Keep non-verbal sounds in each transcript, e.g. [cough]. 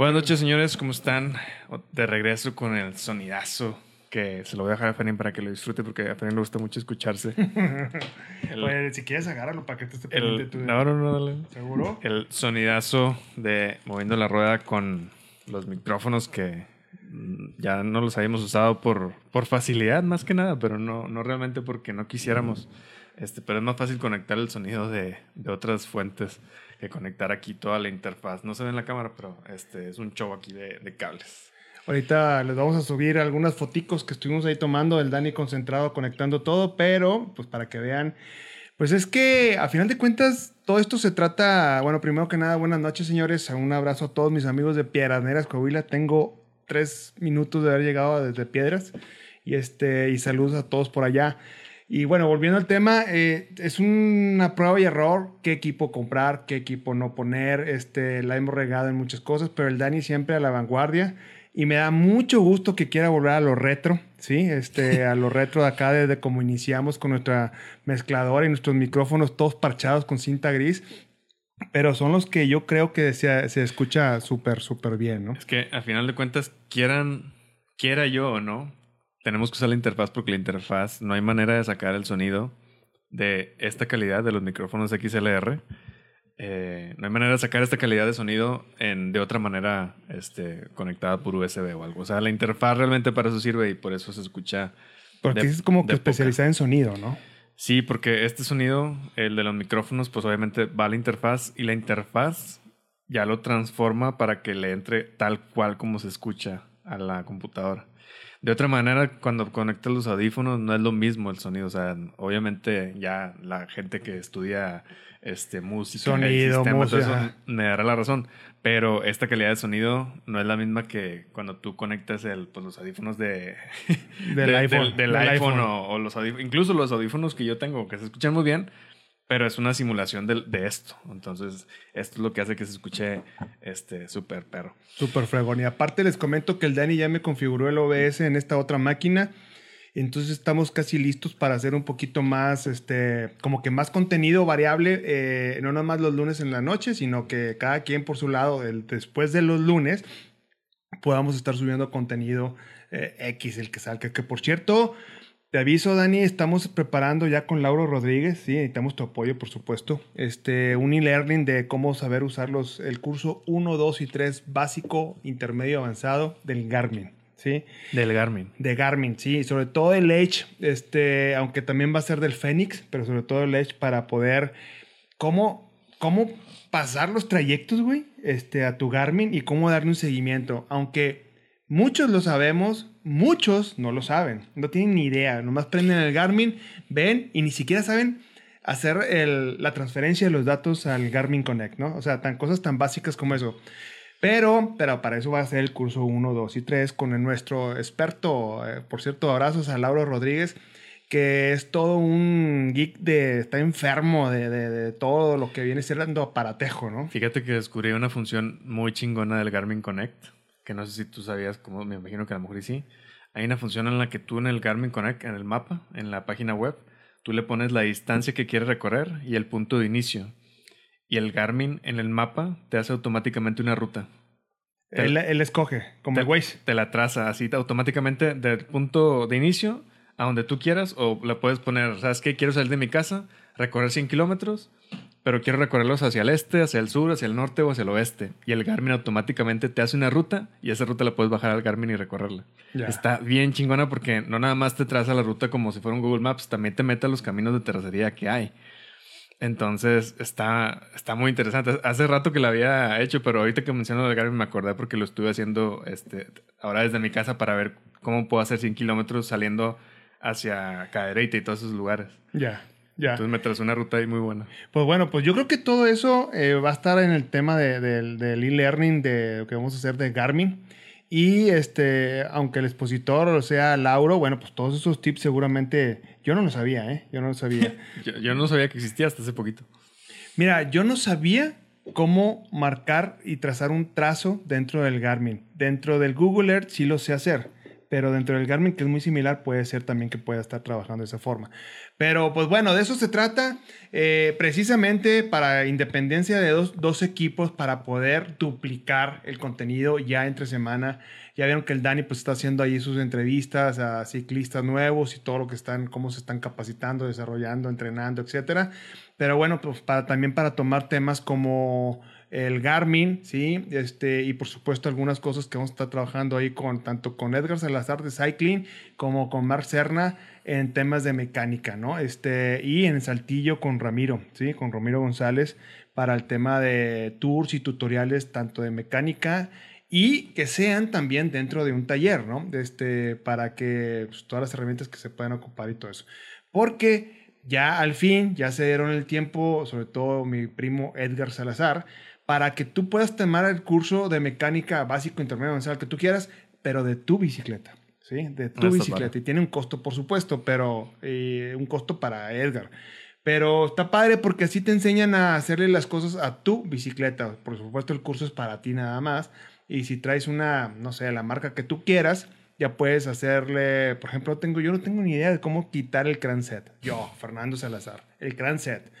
Buenas noches, señores. ¿Cómo están? De regreso con el sonidazo que se lo voy a dejar a Fenin para que lo disfrute porque a Fenin le gusta mucho escucharse. [laughs] El- Oye, si quieres agárralo para que te esté pendiente tú. no, no, no, dale. ¿Seguro? El sonidazo de moviendo la rueda con los micrófonos que mm, ya no los habíamos usado por, por facilidad más que nada, pero no, no realmente porque no quisiéramos. Este, pero es más fácil conectar el sonido de, otras fuentes que conectar aquí toda la interfaz. No se ve en la cámara, pero este es un show aquí de, cables. Ahorita les vamos a subir algunas foticos que estuvimos ahí tomando del Dani concentrado conectando todo, pero pues para que vean, pues es que a final de cuentas todo esto se trata, bueno, primero que nada, buenas noches señores, un abrazo a todos mis amigos de Piedras Negras, Coahuila, tengo tres minutos de haber llegado desde Piedras y este y saludos a todos por allá. Y bueno, volviendo al tema, eh, es una prueba y error qué equipo comprar, qué equipo no poner. Este, la hemos regado en muchas cosas, pero el Dani siempre a la vanguardia. Y me da mucho gusto que quiera volver a lo retro, ¿sí? Este, a lo retro de acá, desde como iniciamos con nuestra mezcladora y nuestros micrófonos todos parchados con cinta gris. Pero son los que yo creo que se, se escucha súper, súper bien, ¿no? Es que a final de cuentas, quieran, quiera yo o no, tenemos que usar la interfaz porque la interfaz no hay manera de sacar el sonido de esta calidad de los micrófonos XLR. Eh, no hay manera de sacar esta calidad de sonido en, de otra manera este, conectada por USB o algo. O sea, la interfaz realmente para eso sirve y por eso se escucha. Porque de- es como que especializada en sonido, ¿no? Sí, porque este sonido, el de los micrófonos, pues obviamente va a la interfaz y la interfaz ya lo transforma para que le entre tal cual como se escucha a la computadora. De otra manera, cuando conectas los audífonos no es lo mismo el sonido. O sea, obviamente ya la gente que estudia este, música, Sonido, sistema, todo música. eso, me dará la razón. Pero esta calidad de sonido no es la misma que cuando tú conectas el, pues, los audífonos de, Del de- iPhone, Del, del del iPhone, iPhone. O, o los audífonos, incluso los audífonos que yo tengo, que se escuchan muy bien, pero es una simulación de, esto. Entonces, esto es lo que hace que se escuche este súper perro. Súper fregón. Y aparte les comento que el Dani ya me configuró el OBS en esta otra máquina. Entonces estamos casi listos para hacer un poquito más, este, como que más contenido variable, eh, no nada más los lunes en la noche, sino que cada quien por su lado, el- después de los lunes, podamos estar subiendo contenido eh, X, el que salga. Que por cierto, te aviso, Dani, estamos preparando ya con Lauro Rodríguez, sí, necesitamos tu apoyo, por supuesto. Este, un e-learning de cómo saber usar los, el curso 1, 2 y 3 básico, intermedio, avanzado del Garmin, sí. Del Garmin. De Garmin, sí, sobre todo el Edge, este, aunque también va a ser del Fénix, pero sobre todo el Edge para poder, cómo, cómo pasar los trayectos, güey, este, a tu Garmin y cómo darle un seguimiento, aunque muchos lo sabemos, muchos no lo saben, no tienen ni idea, nomás prenden el Garmin, ven y ni siquiera saben hacer la transferencia de los datos al Garmin Connect, ¿no? O sea, tan cosas tan básicas como eso. Pero, pero para eso va a ser el curso 1, 2 y 3 con el nuestro experto, eh, por cierto, abrazos a Lauro Rodríguez, que es todo un geek de, está enfermo de, de- de todo lo que viene siendo aparatejo, ¿no? Fíjate que descubrí una función muy chingona del Garmin Connect, que no sé si tú sabías, como me imagino que a lo mejor sí. Hay una función en la que tú en el Garmin Connect, en el mapa, en la página web, tú le pones la distancia que quieres recorrer y el punto de inicio. Y el Garmin en el mapa te hace automáticamente una ruta. Te- Él, él escoge, como te, el Waze. te la traza así automáticamente del punto de inicio a donde tú quieras o le puedes poner, ¿sabes qué? Quiero salir de mi casa, recorrer 100 kilómetros, pero quiero recorrerlos hacia el este, hacia el sur, hacia el norte o hacia el oeste. Y el Garmin automáticamente te hace una ruta y esa ruta la puedes bajar al Garmin y recorrerla. Ya. Está bien chingona porque no nada más te traza la ruta como si fuera un Google Maps, también te mete a los caminos de terracería que hay. Entonces está, está muy interesante. Hace rato que lo había hecho, pero ahorita que menciono el Garmin me acordé porque lo estuve haciendo este, ahora desde mi casa para ver cómo puedo hacer 100 kilómetros saliendo hacia Cadereyta y todos esos lugares. Ya, ya. Entonces me trazó una ruta ahí muy buena. Pues bueno, pues yo creo que todo eso eh, va a estar en el tema de- del del e-learning de lo que vamos a hacer de Garmin. Y este, aunque el expositor sea Lauro, bueno, pues todos esos tips seguramente yo no lo sabía, ¿eh? Yo no lo sabía. [laughs] Yo, yo no sabía que existía hasta hace poquito. Mira, yo no sabía cómo marcar y trazar un trazo dentro del Garmin. Dentro del Google Earth sí lo sé hacer, pero dentro del Garmin, que es muy similar, puede ser también que pueda estar trabajando de esa forma. Pero pues bueno, de eso se trata, eh, precisamente para independencia de dos, dos, equipos, para poder duplicar el contenido ya entre semana. Ya vieron que el Dani pues está haciendo ahí sus entrevistas a ciclistas nuevos y todo lo que están, cómo se están capacitando, desarrollando, entrenando, etcétera. Pero bueno, pues para, también para tomar temas como el Garmin, ¿sí? Este, y por supuesto algunas cosas que vamos a estar trabajando ahí con tanto con Edgar Salazar de Cycling como con Mar Serna en temas de mecánica, ¿no? Este, y en Saltillo con Ramiro, ¿sí? Con Ramiro González para el tema de tours y tutoriales tanto de mecánica y que sean también dentro de un taller, ¿no? Este, para que pues, todas las herramientas que se puedan ocupar y todo eso. Porque ya al fin, ya se dieron el tiempo, sobre todo mi primo Edgar Salazar, para que tú puedas tomar el curso de mecánica básico, intermedio, avanzado, que tú quieras, pero de tu bicicleta. ¿sí? De tu bicicleta. Y tiene un costo, por supuesto, pero eh, un costo para Edgar. Pero está padre porque así te enseñan a hacerle las cosas a tu bicicleta. Por supuesto, el curso es para ti nada más. Y si traes una, no sé, la marca que tú quieras, ya puedes hacerle, por ejemplo, tengo, yo no tengo ni idea de cómo quitar el cranset. Yo, Fernando Salazar, el cranset.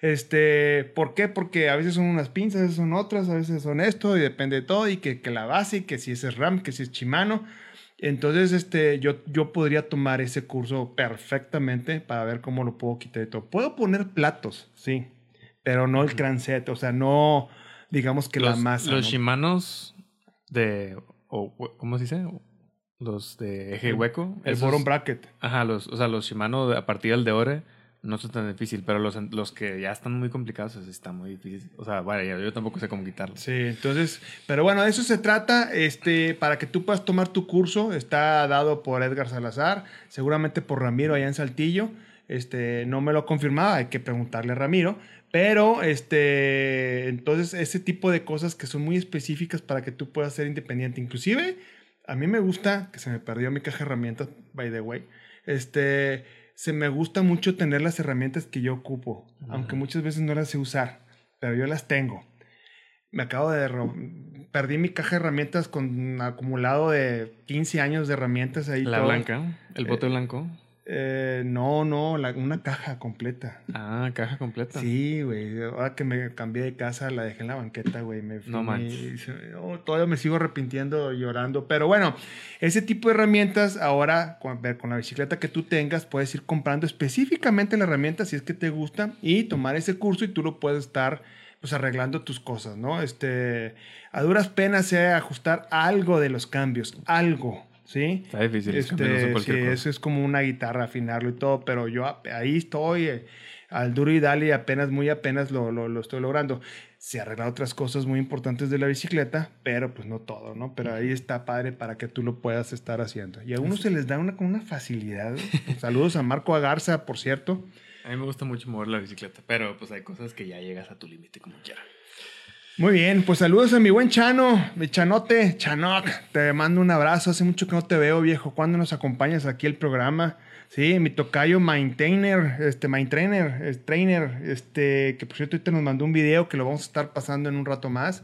Este, ¿Por qué? Porque a veces son unas pinzas, a veces son otras, a veces son esto, y depende de todo, y que, que la base, y que si es RAM, que si es Shimano. Entonces, este, yo, yo podría tomar ese curso perfectamente para ver cómo lo puedo quitar de todo. Puedo poner platos, sí, pero no el cranset, o sea, no, digamos que la masa. Los Shimanos de, o, ¿cómo se dice? Los de eje hueco. El bottom bracket. Ajá, los, o sea, los Shimano a partir del de ore no es tan difícil, pero los, los que ya están muy complicados, está muy difícil. O sea, vaya, yo tampoco sé cómo quitarlos. Sí, entonces, pero bueno, eso se trata, este, para que tú puedas tomar tu curso, está dado por Edgar Salazar, seguramente por Ramiro allá en Saltillo, este, no me lo confirmaba, hay que preguntarle a Ramiro, pero, este, entonces, ese tipo de cosas que son muy específicas para que tú puedas ser independiente, inclusive, a mí me gusta, que se me perdió mi caja de herramientas, by the way, este se me gusta mucho tener las herramientas que yo ocupo, aunque muchas veces no las sé usar, pero yo las tengo. Me acabo de... Perdí mi caja de herramientas con un acumulado de 15 años de herramientas ahí. La blanca, el bote eh, blanco. Eh, no, no, una caja completa. Ah, caja completa. Sí, güey. Ahora que me cambié de casa, la dejé en la banqueta, güey. no manches. Oh, todavía me sigo arrepintiendo, llorando. Pero bueno, ese tipo de herramientas, ahora con, con la bicicleta que tú tengas, puedes ir comprando específicamente la herramienta si es que te gusta y tomar ese curso y tú lo puedes estar pues arreglando tus cosas, ¿no? Este, a duras penas sea ajustar algo de los cambios, algo, ¿sí? Está difícil. Este, sí, eso es como una guitarra, afinarlo y todo, pero yo ahí estoy, eh, al duro y dale, apenas, muy apenas lo, lo, lo, estoy logrando. Se arreglan otras cosas muy importantes de la bicicleta, pero pues no todo, ¿no? Pero ahí está padre para que tú lo puedas estar haciendo. Y a uno se les da una, con una facilidad. Saludos a Marco Agarza, por cierto. A mí me gusta mucho mover la bicicleta, pero pues hay cosas que ya llegas a tu límite como quieras. Muy bien, pues saludos a mi buen Chano, mi Chanote, Chanoc. Te mando un abrazo. Hace mucho que no te veo, viejo. ¿Cuándo nos acompañas aquí el programa? Sí, mi tocayo Maintainer, este, Maintrainer, Trainer, este, que por cierto ahorita nos mandó un video que lo vamos a estar pasando en un rato más.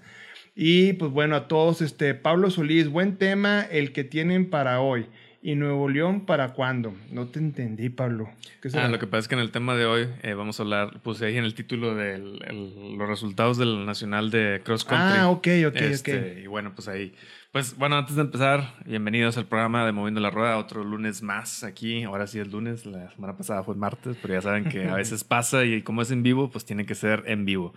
Y pues bueno, a todos, este, Pablo Solís, buen tema el que tienen para hoy. ¿Y Nuevo León para cuándo? No te entendí, Pablo. ah, lo que pasa es que en el tema de hoy eh, vamos a hablar, puse ahí en el título de los resultados del Nacional de Cross Country. Ah, ok, ok, este, ok. Y bueno, pues ahí. Pues bueno, antes de empezar, bienvenidos al programa de Moviendo la Rueda, otro lunes más aquí. Ahora sí es lunes, la semana pasada fue martes, pero ya saben que a veces [laughs] pasa y como es en vivo, pues tiene que ser en vivo.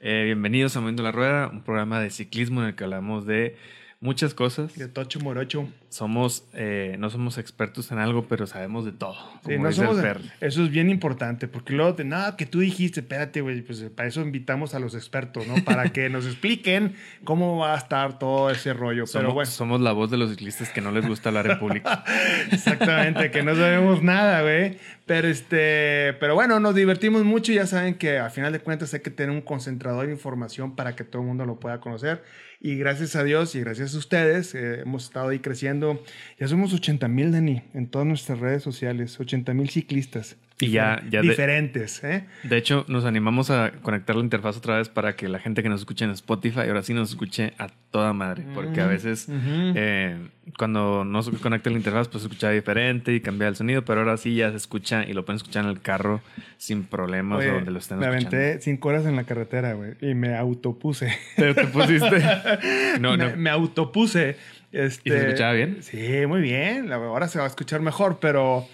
Eh, bienvenidos a Moviendo la Rueda, un programa de ciclismo en el que hablamos de muchas cosas. De tocho morocho. Somos, eh, no somos expertos en algo, pero sabemos de todo. Sí, no somos eso es bien importante, porque luego de nada que tú dijiste, espérate, güey, pues para eso invitamos a los expertos, ¿no? Para que nos expliquen cómo va a estar todo ese rollo. Somos, pero bueno. somos la voz de los ciclistas que no les gusta hablar en público. [laughs] Exactamente, que no sabemos nada, güey. Pero este, pero bueno, nos divertimos mucho ya saben que a final de cuentas hay que tener un concentrador de información para que todo el mundo lo pueda conocer. Y gracias a Dios y gracias a ustedes eh, hemos estado ahí creciendo. Ya somos 80 mil, Dani, en todas nuestras redes sociales. 80 mil ciclistas. Y ya, ya de, diferentes. ¿eh? de hecho, nos animamos a conectar la interfaz otra vez para que la gente que nos escuche en Spotify ahora sí nos escuche a toda madre. Porque a veces Ujú. eh, cuando no se conecta la interfaz, pues se escucha diferente y cambia el sonido, pero ahora sí ya se escucha y lo pueden escuchar en el carro sin problemas Oye, o donde lo estén me escuchando. aventé cinco horas en la carretera, güey, y me autopuse. ¿Te, te pusiste? [laughs] No, me, no. me autopuse. Este, ¿Y se escuchaba bien? Sí, muy bien. Ahora se va a escuchar mejor, pero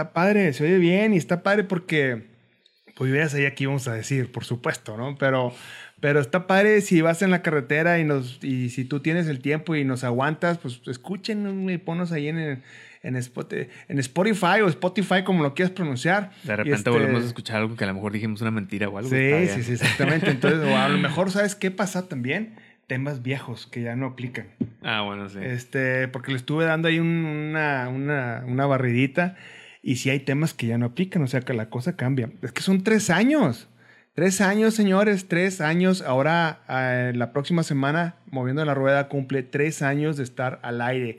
está padre, se oye bien y está padre porque, pues ya sabía que íbamos a decir, por supuesto, ¿no? Pero, pero está padre si vas en la carretera y, nos, y si tú tienes el tiempo y nos aguantas, pues escuchen y ponos ahí en, el- en, Spot- en Spotify o Spotify, como lo quieras pronunciar. De repente este- volvemos a escuchar algo que a lo mejor dijimos una mentira o algo. Sí, está sí, sí, exactamente. Entonces, o a lo [laughs] mejor, ¿sabes qué pasa también? Temas viejos que ya no aplican. Ah, bueno, sí. Este, porque le estuve dando ahí un- una, una, una barridita y sí hay temas que ya no aplican, o sea que la cosa cambia. Es que son tres años. Tres años, señores, tres años. Ahora, eh, la próxima semana, Moviendo la Rueda cumple tres años de estar al aire.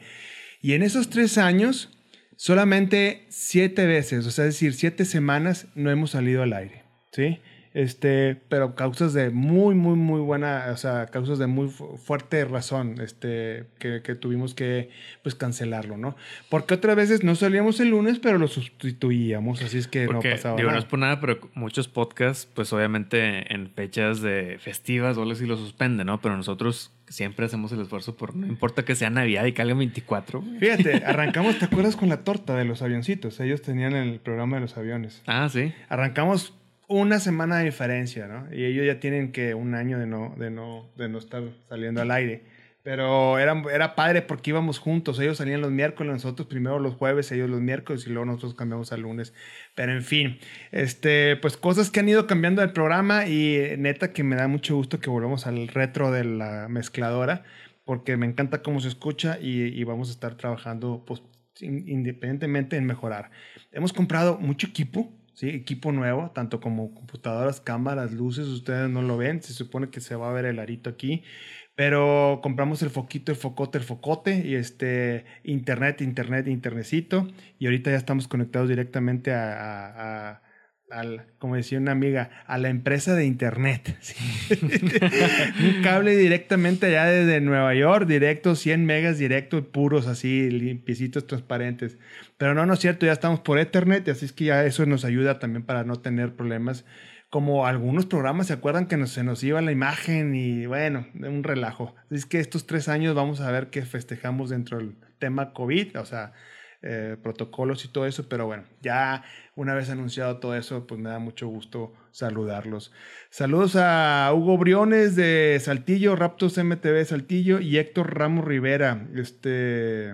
Y en esos tres años, solamente siete veces, o sea, es decir, siete semanas no hemos salido al aire, ¿sí? Este, pero causas de muy, muy, muy buena, o sea, causas de muy fu- fuerte razón, este, que, que tuvimos que, pues, cancelarlo, ¿no? Porque otras veces no salíamos el lunes, pero lo sustituíamos, así es que Porque, no pasaba digo, no nada. es por nada, pero muchos podcasts, pues obviamente en fechas de festivas o algo así lo suspenden, ¿no? Pero nosotros siempre hacemos el esfuerzo por, no importa que sea Navidad y caiga 24. güey. Fíjate, [laughs] arrancamos, ¿te acuerdas con la torta de los avioncitos? Ellos tenían el programa de los aviones. Ah, sí. Arrancamos una semana de diferencia, ¿no? Y ellos ya tienen que un año de no, de no, de no estar saliendo al aire. Pero era, era padre porque íbamos juntos. Ellos salían los miércoles, nosotros primero los jueves, ellos los miércoles y luego nosotros cambiamos al lunes. Pero en fin, este, pues cosas que han ido cambiando del programa y neta que me da mucho gusto que volvamos al retro de la mezcladora porque me encanta cómo se escucha y, y vamos a estar trabajando pues, in- independientemente en mejorar. Hemos comprado mucho equipo, ¿sí? equipo nuevo, tanto como computadoras, cámaras, luces, ustedes no lo ven, se supone que se va a ver el arito aquí, pero compramos el foquito, el focote, el focote y este internet, internet, internetcito y ahorita ya estamos conectados directamente a- al, como decía una amiga, a la empresa de internet. [laughs] [laughs] Un cable directamente allá desde Nueva York, directo, 100 megas directo, puros así, limpiecitos, transparentes. Pero no, no es cierto, ya estamos por Ethernet, así es que ya eso nos ayuda también para no tener problemas. Como algunos programas, ¿se acuerdan que nos- se nos iba la imagen y bueno, un relajo? Así es que estos tres años vamos a ver qué festejamos dentro del tema COVID, o sea, eh, protocolos y todo eso, pero bueno, ya una vez anunciado todo eso, pues me da mucho gusto saludarlos. Saludos a Hugo Briones de Saltillo, Raptos MTV Saltillo y Héctor Ramos Rivera, este,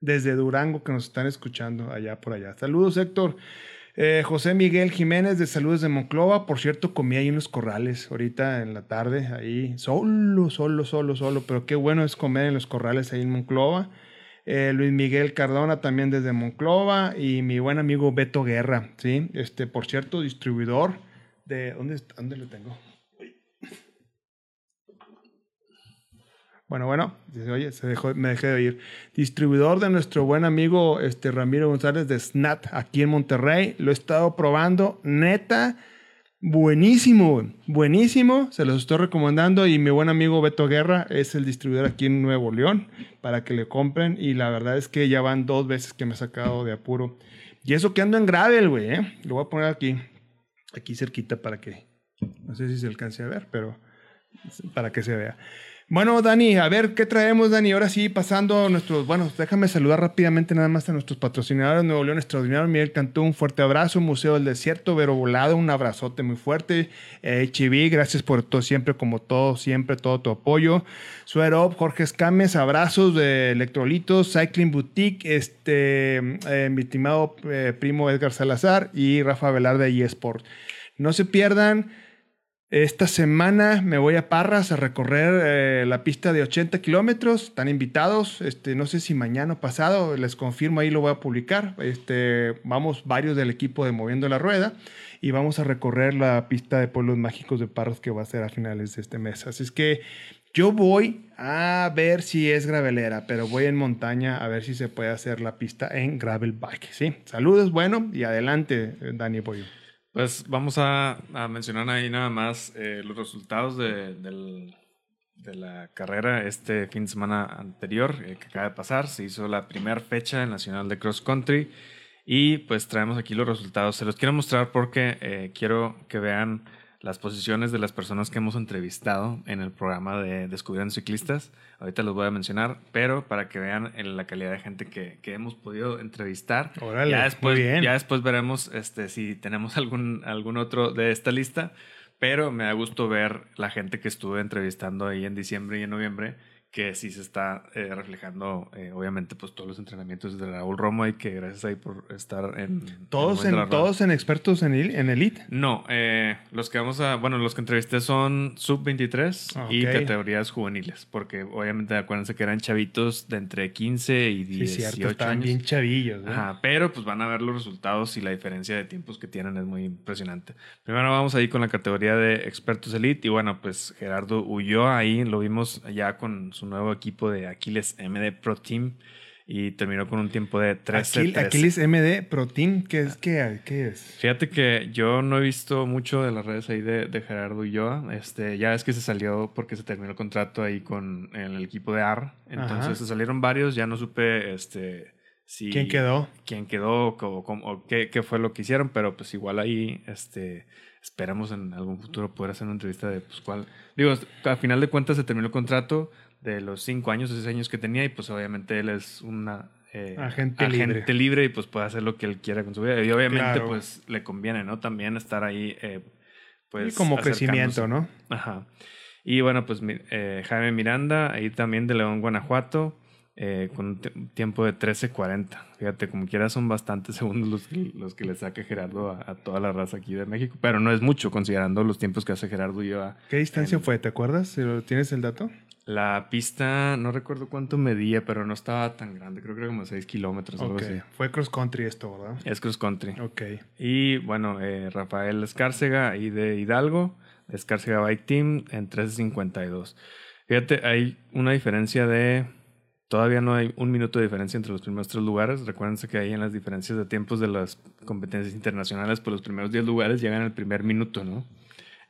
desde Durango que nos están escuchando allá por allá. Saludos Héctor. Eh, José Miguel Jiménez de Saludos de Monclova, por cierto, comí ahí en los corrales ahorita en la tarde, ahí solo, solo, solo, solo, pero qué bueno es comer en los corrales ahí en Monclova. Eh, Luis Miguel Cardona también desde Monclova y mi buen amigo Beto Guerra, ¿sí? Este, por cierto, distribuidor de... ¿Dónde? ¿Dónde lo tengo? Bueno, bueno, oye, se dejó, me dejé de oír. Distribuidor de nuestro buen amigo este, Ramiro González de SNAT aquí en Monterrey. Lo he estado probando, neta, buenísimo, buenísimo. Se los estoy recomendando y mi buen amigo Beto Guerra es el distribuidor aquí en Nuevo León para que le compren. Y la verdad es que ya van dos veces que me he sacado de apuro. Y eso que ando en gravel, güey, ¿eh? Lo voy a poner aquí, aquí cerquita para que, no sé si se alcance a ver, pero para que se vea. Bueno, Dani, a ver, ¿qué traemos, Dani? Ahora sí, pasando nuestros, bueno, déjame saludar rápidamente nada más a nuestros patrocinadores, Nuevo León Extraordinario, Miguel Cantú, un fuerte abrazo, Museo del Desierto, Vero Volado, un abrazote muy fuerte, eh, gracias por todo, siempre, como todo, siempre, todo tu apoyo, Suerop, Jorge Escames, abrazos de Electrolitos, Cycling Boutique, este, eh, mi estimado eh, primo Edgar Salazar y Rafa Velarde de eSport. No se pierdan esta semana me voy a Parras a recorrer eh, la pista de 80 kilómetros. Están invitados. Este, no sé si mañana o pasado, les confirmo, ahí lo voy a publicar. Este, vamos varios del equipo de Moviendo la Rueda y vamos a recorrer la pista de Pueblos Mágicos de Parras que va a ser a finales de este mes. Así es que Yo voy a ver si es gravelera, pero voy en montaña a ver si se puede hacer la pista en gravel bike, ¿sí? Saludos, bueno, y adelante, Dani Boyo. Pues vamos a, mencionar ahí nada más eh, los resultados de, la carrera este fin de semana anterior eh, que acaba de pasar. Se hizo la primera fecha Nacional de Cross Country y pues traemos aquí los resultados. Se los quiero mostrar porque eh, quiero que vean las posiciones de las personas que hemos entrevistado en el programa de Descubriendo Ciclistas. Ahorita los voy a mencionar, pero para que vean la calidad de gente que, que hemos podido entrevistar. Órale, ya después, muy bien. Ya después veremos este, si tenemos algún, algún otro de esta lista, pero me da gusto ver la gente que estuve entrevistando ahí en diciembre y en noviembre que sí se está eh, reflejando, eh, obviamente, pues todos los entrenamientos de Raúl Romo y que gracias ahí por estar en... ¿Todos, en, ¿todos en expertos en, el- en Elite? No, eh, los que vamos a, bueno, los que entrevisté son sub-23 Ah, y categorías juveniles, porque obviamente acuérdense que eran chavitos de entre 15 y Sí, 18 cierto, están años. bien chavillos. Ajá, pero pues van a ver los resultados y la diferencia de tiempos que tienen es muy impresionante. Primero vamos ahí con la categoría de expertos elite y bueno, pues Gerardo Ulloa ahí lo vimos ya con su nuevo equipo de Aquiles MD Pro Team y terminó con un tiempo de 13 Aquil- Aquiles MD Protein, ¿qué es? ¿Qué, qué es? Fíjate que yo no he visto mucho de las redes ahí de, de Gerardo Ulloa. Este, ya es que se salió porque se terminó el contrato ahí con el equipo de AR. Entonces Ajá. se salieron varios, ya no supe este, si... ¿Quién quedó? quién quedó o, o- o qué, qué fue lo que hicieron, pero pues igual ahí este, esperamos en algún futuro poder hacer una entrevista de pues cuál... Digo, al final de cuentas se terminó el contrato de los cinco años o seis años que tenía y pues obviamente él es una... eh, Agente agente libre y pues puede hacer lo que él quiera con su vida. Y obviamente Claro. pues le conviene, ¿no? También estar ahí eh, pues... Y como crecimiento, ¿no? Ajá. Y bueno, pues eh, Jaime Miranda, ahí también de León, Guanajuato, eh, con un tiempo de 13.40. Fíjate, como quiera son bastantes [laughs] segundos los que, los que le saca Gerardo a, a toda la raza aquí de México, pero no es mucho considerando los tiempos que hace Gerardo y yo. a- ¿Qué distancia en- fue? ¿Te acuerdas? ¿Si lo- ¿Tienes el dato? La pista, no recuerdo cuánto medía, pero no estaba tan grande, creo que era como 6 kilómetros o algo así. Fue cross country esto, ¿verdad? Es cross country. Ok. Y bueno, eh, Rafael Escárcega, ahí de Hidalgo, de Escárcega Bike Team, en 13.52. Fíjate, hay una diferencia de. Todavía no hay un minuto de diferencia entre los primeros tres lugares. Recuérdense que ahí en las diferencias de tiempos de las competencias internacionales, pues los primeros 10 lugares llegan al primer minuto, ¿no?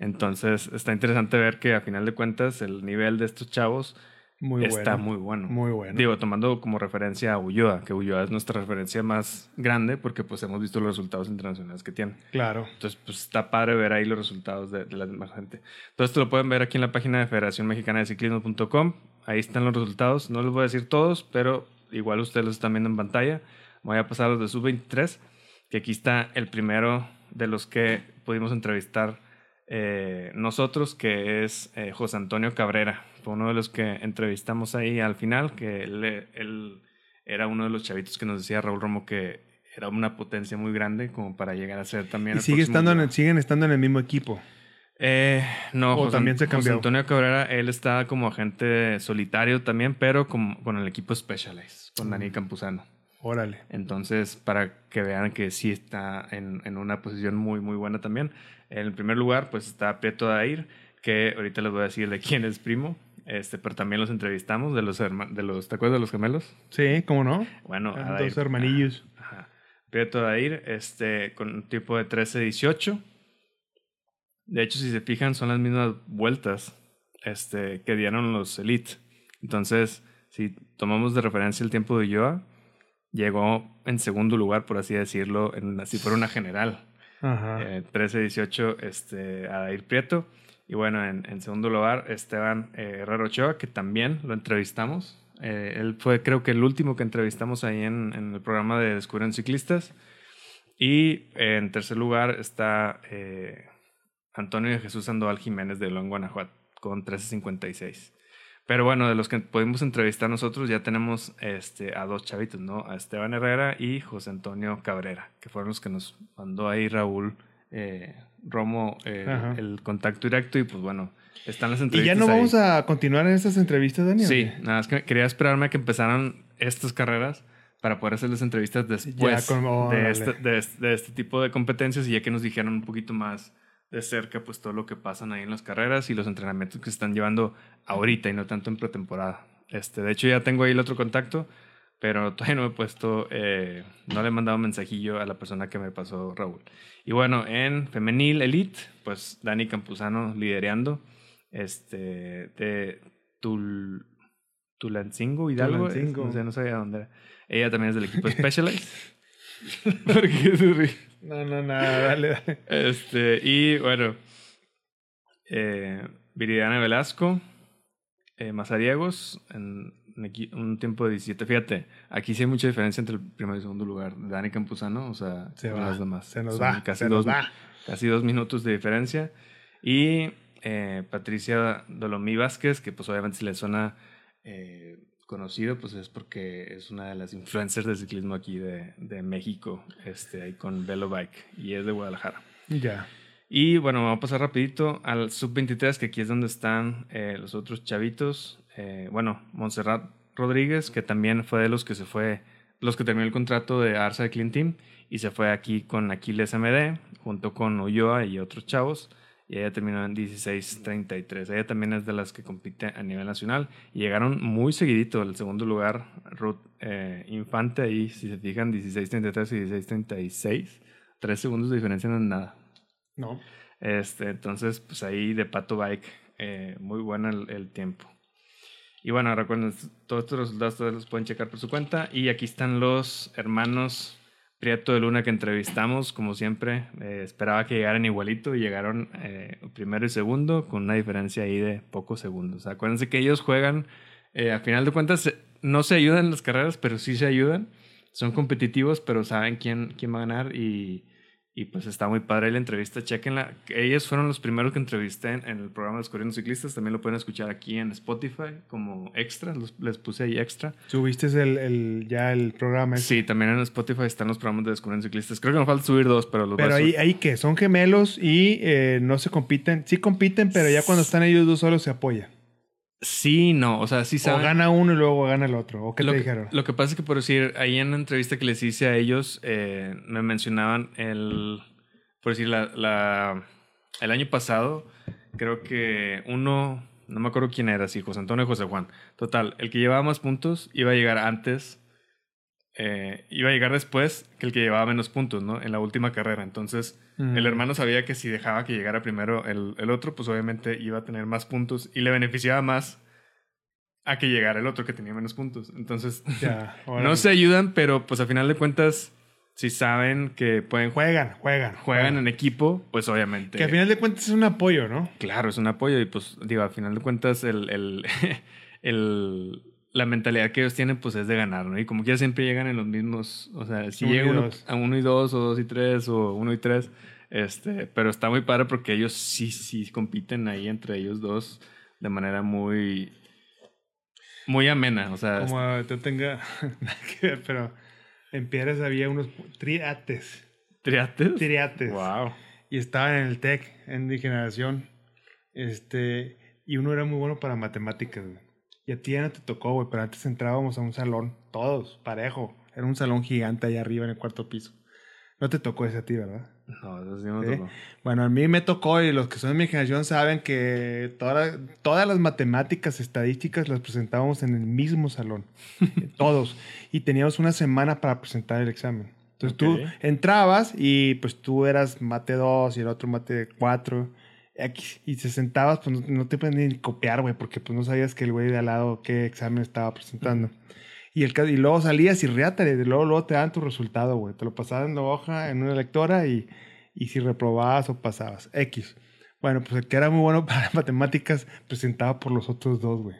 Entonces está interesante ver que a final de cuentas el nivel de estos chavos Muy está bueno. muy bueno. Muy bueno. Digo, tomando como referencia a Ulloa, que Ulloa es nuestra referencia más grande porque pues hemos visto los resultados internacionales que tiene. Claro. Entonces, pues está padre ver ahí los resultados de, de la demás gente. Todo esto lo pueden ver aquí en la página de Federación Mexicana de Ciclismo.com. Ahí están los resultados. No les voy a decir todos, pero igual ustedes los están viendo en pantalla. Voy a pasar a los de Sub-23, que aquí está el primero de los que pudimos entrevistar eh, nosotros, que es eh, José Antonio Cabrera. Fue uno de los que entrevistamos ahí al final, que él, él era uno de los chavitos que nos decía Raúl Romo que era una potencia muy grande como para llegar a ser también Y sigue estando en Ulloa. el- siguen estando en el mismo equipo. Eh, no, ¿O José, también se José cambió? Antonio Cabrera, él está como agente solitario también, pero con, con el equipo Specialized, con Dani Campuzano. Órale. Entonces, para que vean que sí está en, en una posición muy, muy buena también. En el primer lugar, pues está Prieto Dair, que ahorita les voy a decir de quién es primo, este, pero también los entrevistamos, de los, de los ¿te acuerdas de los gemelos? Sí, ¿cómo no? Bueno, Dos hermanillos. Ajá. Prieto Dair, este, con un tipo de 13-18. De hecho, si se fijan, son las mismas vueltas este, que dieron los Elite. Entonces, si tomamos de referencia el tiempo de Ulloa, llegó en segundo lugar, por así decirlo, en si fuera una general. Eh, 13-18, este, Adair Prieto. Y bueno, en, segundo lugar, Esteban eh, Herrero Ochoa, que también lo entrevistamos. Eh, él fue, creo que, el último que entrevistamos ahí en, en el programa de Descubren Ciclistas. Y eh, en tercer lugar está eh, Antonio Jesús Sandoval Jiménez de León, Guanajuato, con 13.56. Pero bueno, de los que pudimos entrevistar nosotros, ya tenemos este, a dos chavitos, ¿no? A Esteban Herrera y José Antonio Cabrera, que fueron los que nos mandó ahí Raúl eh, Romo eh, el contacto directo. Y pues bueno, están las ¿Y entrevistas. ya no ahí. vamos a continuar en estas entrevistas, Daniel? Sí, nada más que quería esperarme a que empezaran estas carreras para poder hacerles entrevistas después de, este, de, este, de este tipo de competencias y ya que nos dijeran un poquito más de cerca pues todo lo que pasan ahí en las carreras y los entrenamientos que se están llevando ahorita y no tanto en pretemporada. Este, de hecho ya tengo ahí el otro contacto, pero todavía no he puesto, eh, no le he mandado un mensajillo a la persona que me pasó Raúl. Y bueno, en femenil elite, pues Dani Campuzano liderando, este, de Tul, Tulancingo Hidalgo, Tulancingo. no sé, no sabía dónde era. Ella también es del equipo [laughs] Specialized. ¿Por qué se ríe? No, no, nada, dale, dale. Este, y bueno, eh, Viridiana Velasco, eh, Mazariegos, en, un tiempo de 17. Fíjate, aquí sí hay mucha diferencia entre el primer y segundo lugar. Dani Campuzano, o sea, Se va, las demás. se nos Son va, Casi, se dos, nos va. casi dos minutos de diferencia. Y eh, Patricia Dolomí Vázquez, que pues obviamente si le suena eh, conocido, pues es porque es una de las influencers del ciclismo aquí de, de México, este, ahí con Velo Bike, y es de Guadalajara. Ya. Y bueno, vamos a pasar rapidito al sub-23, que aquí es donde están eh, los otros chavitos. Eh, bueno, Montserrat Rodríguez, que también fue de los que se fue, los que terminó el contrato de Arsa de Clean Team y se fue aquí con Aquiles MD, junto con Ulloa y otros chavos. Y ella terminó en 16.33. Ella también es de las que compite a nivel nacional. Y llegaron muy seguidito. El segundo lugar, Ruth eh, Infante, ahí, si se fijan, 16.33 y 16.36. Tres segundos de diferencia no es nada. No. Este, entonces, pues ahí de Pato Bike, eh, muy bueno el, el tiempo. Y bueno, recuerden, todos estos resultados todos los pueden checar por su cuenta. Y aquí están los hermanos Prieto de Luna que entrevistamos, como siempre. Eh, esperaba que llegaran igualito y llegaron eh, primero y segundo con una diferencia ahí de pocos segundos. Acuérdense que ellos juegan, eh, a final de cuentas, no se ayudan en las carreras, pero sí se ayudan. Son competitivos, pero saben quién, quién va a ganar y, y pues está muy padre la entrevista. Chequenla. Ellos fueron los primeros que entrevisté en, en el programa de los Corriendo Ciclistas. También lo pueden escuchar aquí en Spotify como extra. Los- les puse ahí extra. Subiste el, el, ya el programa. ese. Sí, también en Spotify están los programas de Descubriendo Ciclistas. Creo que nos falta subir dos, pero los Pero ahí, ahí que son gemelos y eh, no se compiten. Sí compiten, pero ya cuando están ellos dos solos se apoya. Sí, no. O sea, sí O saben. gana uno y luego gana el otro. ¿O qué lo, te que, dijeron? lo que pasa es que, por decir, ahí en la entrevista que les hice a ellos, eh, me mencionaban el. Por decir, la, la- el año pasado, creo que uno. No me acuerdo quién era, si José Antonio o José Juan. Total, el que llevaba más puntos iba a llegar antes. eh, iba a llegar después que el que llevaba menos puntos, ¿no? En la última carrera. Entonces, Mm. el hermano sabía que si dejaba que llegara primero el, el otro, pues obviamente iba a tener más puntos y le beneficiaba más a que llegara el otro que tenía menos puntos. Entonces, [laughs] Ya, no se ayudan, pero pues a final de cuentas, si saben que pueden jugar, Juegan, juegan. juegan en equipo, pues obviamente. Que al final de cuentas es un apoyo, ¿no? Claro, es un apoyo y pues digo, al final de cuentas el, el, [laughs] el- la mentalidad que ellos tienen pues es de ganar, ¿no? Y como que siempre llegan en los mismos, o sea, si Uno y llega uno dos. a uno y dos o dos y tres o uno y tres, este, pero está muy padre porque ellos sí, sí compiten ahí entre ellos dos de manera muy, muy amena, o sea, Como te tenga [laughs] nada que ver, pero en Piedras había unos triates. triates. Triates. Wow. Y estaban en el TEC, en mi generación. Este, y uno era muy bueno para matemáticas, güey. Y a ti ya no te tocó, güey, pero antes entrábamos a un salón, todos, parejo. Era un salón gigante allá arriba en el cuarto piso. No te tocó ese a ti, ¿verdad? No, eso sí no me ¿Sí? tocó. Bueno, a mí me tocó y los que son de mi generación saben que toda- todas las matemáticas estadísticas las presentábamos en el mismo salón. [laughs] Todos. Y teníamos una semana para presentar el examen. Entonces Ok. tú entrabas y pues tú eras mate 2 y el otro mate 4. Y se sentabas, pues no, no te podían ni copiar, güey, porque pues no sabías que el güey de al lado qué examen estaba presentando. Y, el, y luego salías y riátale, y luego, luego te dan tu resultado, güey. Te lo pasaban en la hoja, en una lectora y, y si reprobabas o pasabas. X. Bueno, pues el que era muy bueno [laughs] para matemáticas presentaba por los otros dos, güey.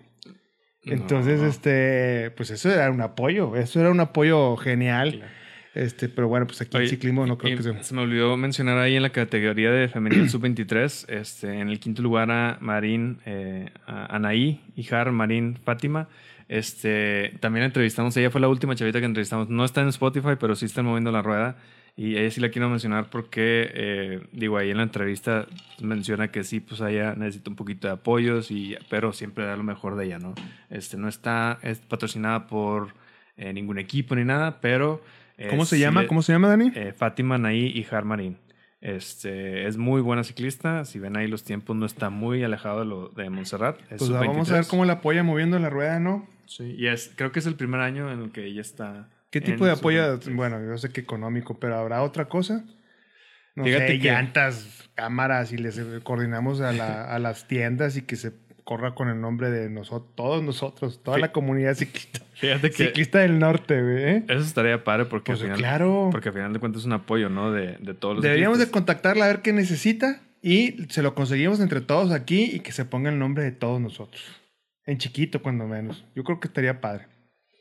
Entonces, No. este, pues eso era un apoyo, eso era un apoyo genial. Claro. Este, pero bueno, pues aquí en Oye, ciclismo no creo que sea. Se me olvidó mencionar ahí en la categoría de femenil [clears throat] sub-23, este, en el quinto lugar a Marín, eh, a Anaí, Ijar, Marín, Fátima. Este, también entrevistamos, ella fue la última chavita que entrevistamos. No está en Spotify, pero sí está moviendo la rueda. Y ella sí la quiero mencionar porque, eh, digo, ahí en la entrevista menciona que sí, pues ella necesita un poquito de apoyos, y, pero siempre da lo mejor de ella, ¿no? Este, no está es patrocinada por eh, ningún equipo ni nada, pero... eh, ¿Cómo se sí llama? le- ¿Cómo se llama, Dani? eh, Fátima Naí y Marín. Este, es muy buena ciclista. Si ven ahí los tiempos, no está muy alejado de, lo, de Montserrat. Es Pues vamos a ver cómo la apoya moviendo la rueda, ¿no? Sí, y es, creo que es el primer año en el que ella está. ¿Qué tipo de apoyo? 23. Bueno, yo sé que económico, pero ¿habrá otra cosa? No Fíjate sé, que- llantas, cámaras y les eh, coordinamos a, la- a las tiendas y que se corra con el nombre de nosotros, todos nosotros, toda la comunidad ciclista, Fíjate que ciclista del norte, güey. ¿eh? eso estaría padre porque, Pues al final, claro. porque al final de cuentas es un apoyo, ¿no? De, de todos los Deberíamos de contactarla a ver qué necesita y se lo conseguimos entre todos aquí y que se ponga el nombre de todos nosotros. En chiquito, cuando menos. Yo creo que estaría padre.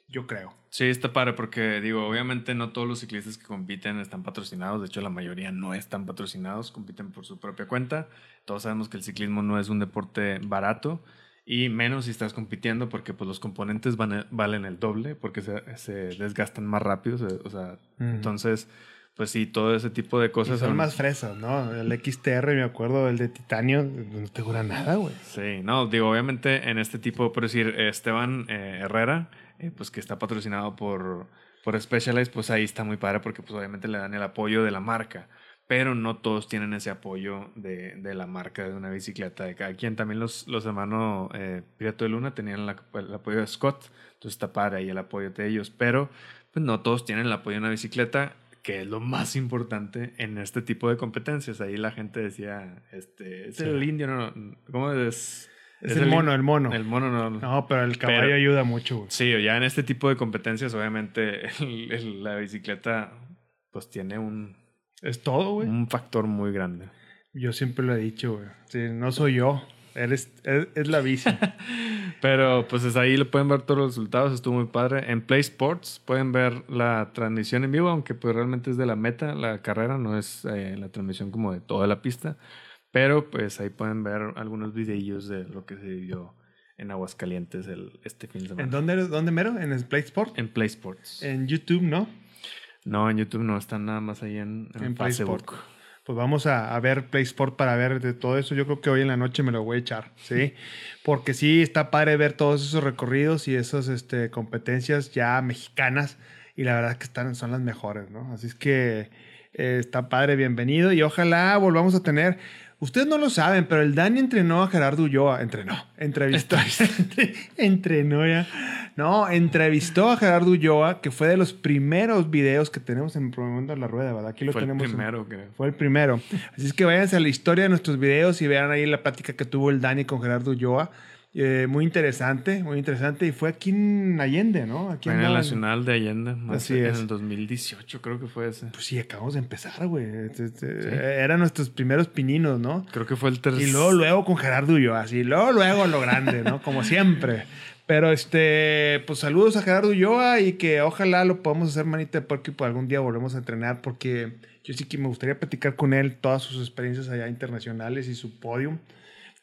Yo creo. Sí, está padre porque, digo, obviamente no todos los ciclistas que compiten están patrocinados. De hecho, la mayoría no están patrocinados, compiten por su propia cuenta. Todos sabemos que el ciclismo no es un deporte barato y menos si estás compitiendo porque pues, los componentes van- valen el doble porque se, se desgastan más rápido. se- o sea, Ujú. entonces, pues sí, todo ese tipo de Y cosas son más fresas, ¿no? El XTR, me acuerdo, el de titanio, no te dura nada, güey. Sí, no, digo, obviamente en este tipo, por decir, Esteban eh, Herrera, eh, pues que está patrocinado por, por Specialized, pues ahí está muy padre porque pues obviamente le dan el apoyo de la marca, pero no todos tienen ese apoyo de, de la marca de una bicicleta de cada quien. También los, los hermanos eh, Pirato de Luna tenían la- el apoyo de Scott, entonces está padre ahí el apoyo de ellos, pero pues no todos tienen el apoyo de una bicicleta que es lo más importante en este tipo de competencias. Ahí la gente decía, este, es Sí. el indio, no, ¿cómo es? Es, el mono, el mono. El mono no. No, pero el caballo Pero- ayuda mucho, güey. Sí, ya en este tipo de competencias, obviamente, [laughs] el- el- la bicicleta pues tiene un, Es todo, güey. un factor muy grande. Yo siempre lo he dicho, güey. Sí, no soy yo. Eres, es, es la bici. [laughs] Pero pues es ahí lo pueden ver todos los resultados, estuvo muy padre. En Play Sports pueden ver la transmisión en vivo, aunque pues realmente es de la meta, la carrera, no es eh, la transmisión como de toda la pista. Pero pues ahí pueden ver algunos videillos de lo que se vivió en Aguascalientes el, este fin de semana. ¿En dónde, dónde mero? ¿En el Play Sport? En Play Sports. En YouTube, ¿no? No, en YouTube no, están nada más ahí en, en, En Play Facebook. Sport. Pues vamos a, a ver Play Sport para ver de todo eso. Yo creo que hoy en la noche me lo voy a echar, ¿sí? [laughs] Porque sí, está padre ver todos esos recorridos y esas este, competencias ya mexicanas. Y la verdad que están, son las mejores, ¿no? Así es que eh, está padre, bienvenido. Y ojalá volvamos a tener... Ustedes no lo saben, pero el Dani entrenó a Gerardo Ulloa. Entrenó, entrevistó. [laughs] entrenó ya. No, entrevistó a Gerardo Ulloa, que fue de los primeros videos que tenemos en Promoviendo la Rueda, ¿verdad? Aquí lo Fue el tenemos. en- primero que... fue el primero. Así es que váyanse a la historia de nuestros videos y vean ahí la plática que tuvo el Dani con Gerardo Ulloa. Eh, muy interesante, muy interesante. Y fue aquí en Allende, ¿no? Aquí en el Nacional de Allende. más Así en es. el 2018 creo que fue ese. Pues sí, acabamos de empezar, güey. Este, este, Eran nuestros primeros pininos, ¿no? Creo que fue el tercer... Y luego, luego con Gerardo Ulloa, así. Luego, luego lo grande, ¿no? Como siempre. Pero este, pues saludos a Gerardo Ulloa y que ojalá lo podamos hacer manita de puerco y por algún día volvemos a entrenar porque yo sí que me gustaría platicar con él todas sus experiencias allá internacionales y su podium.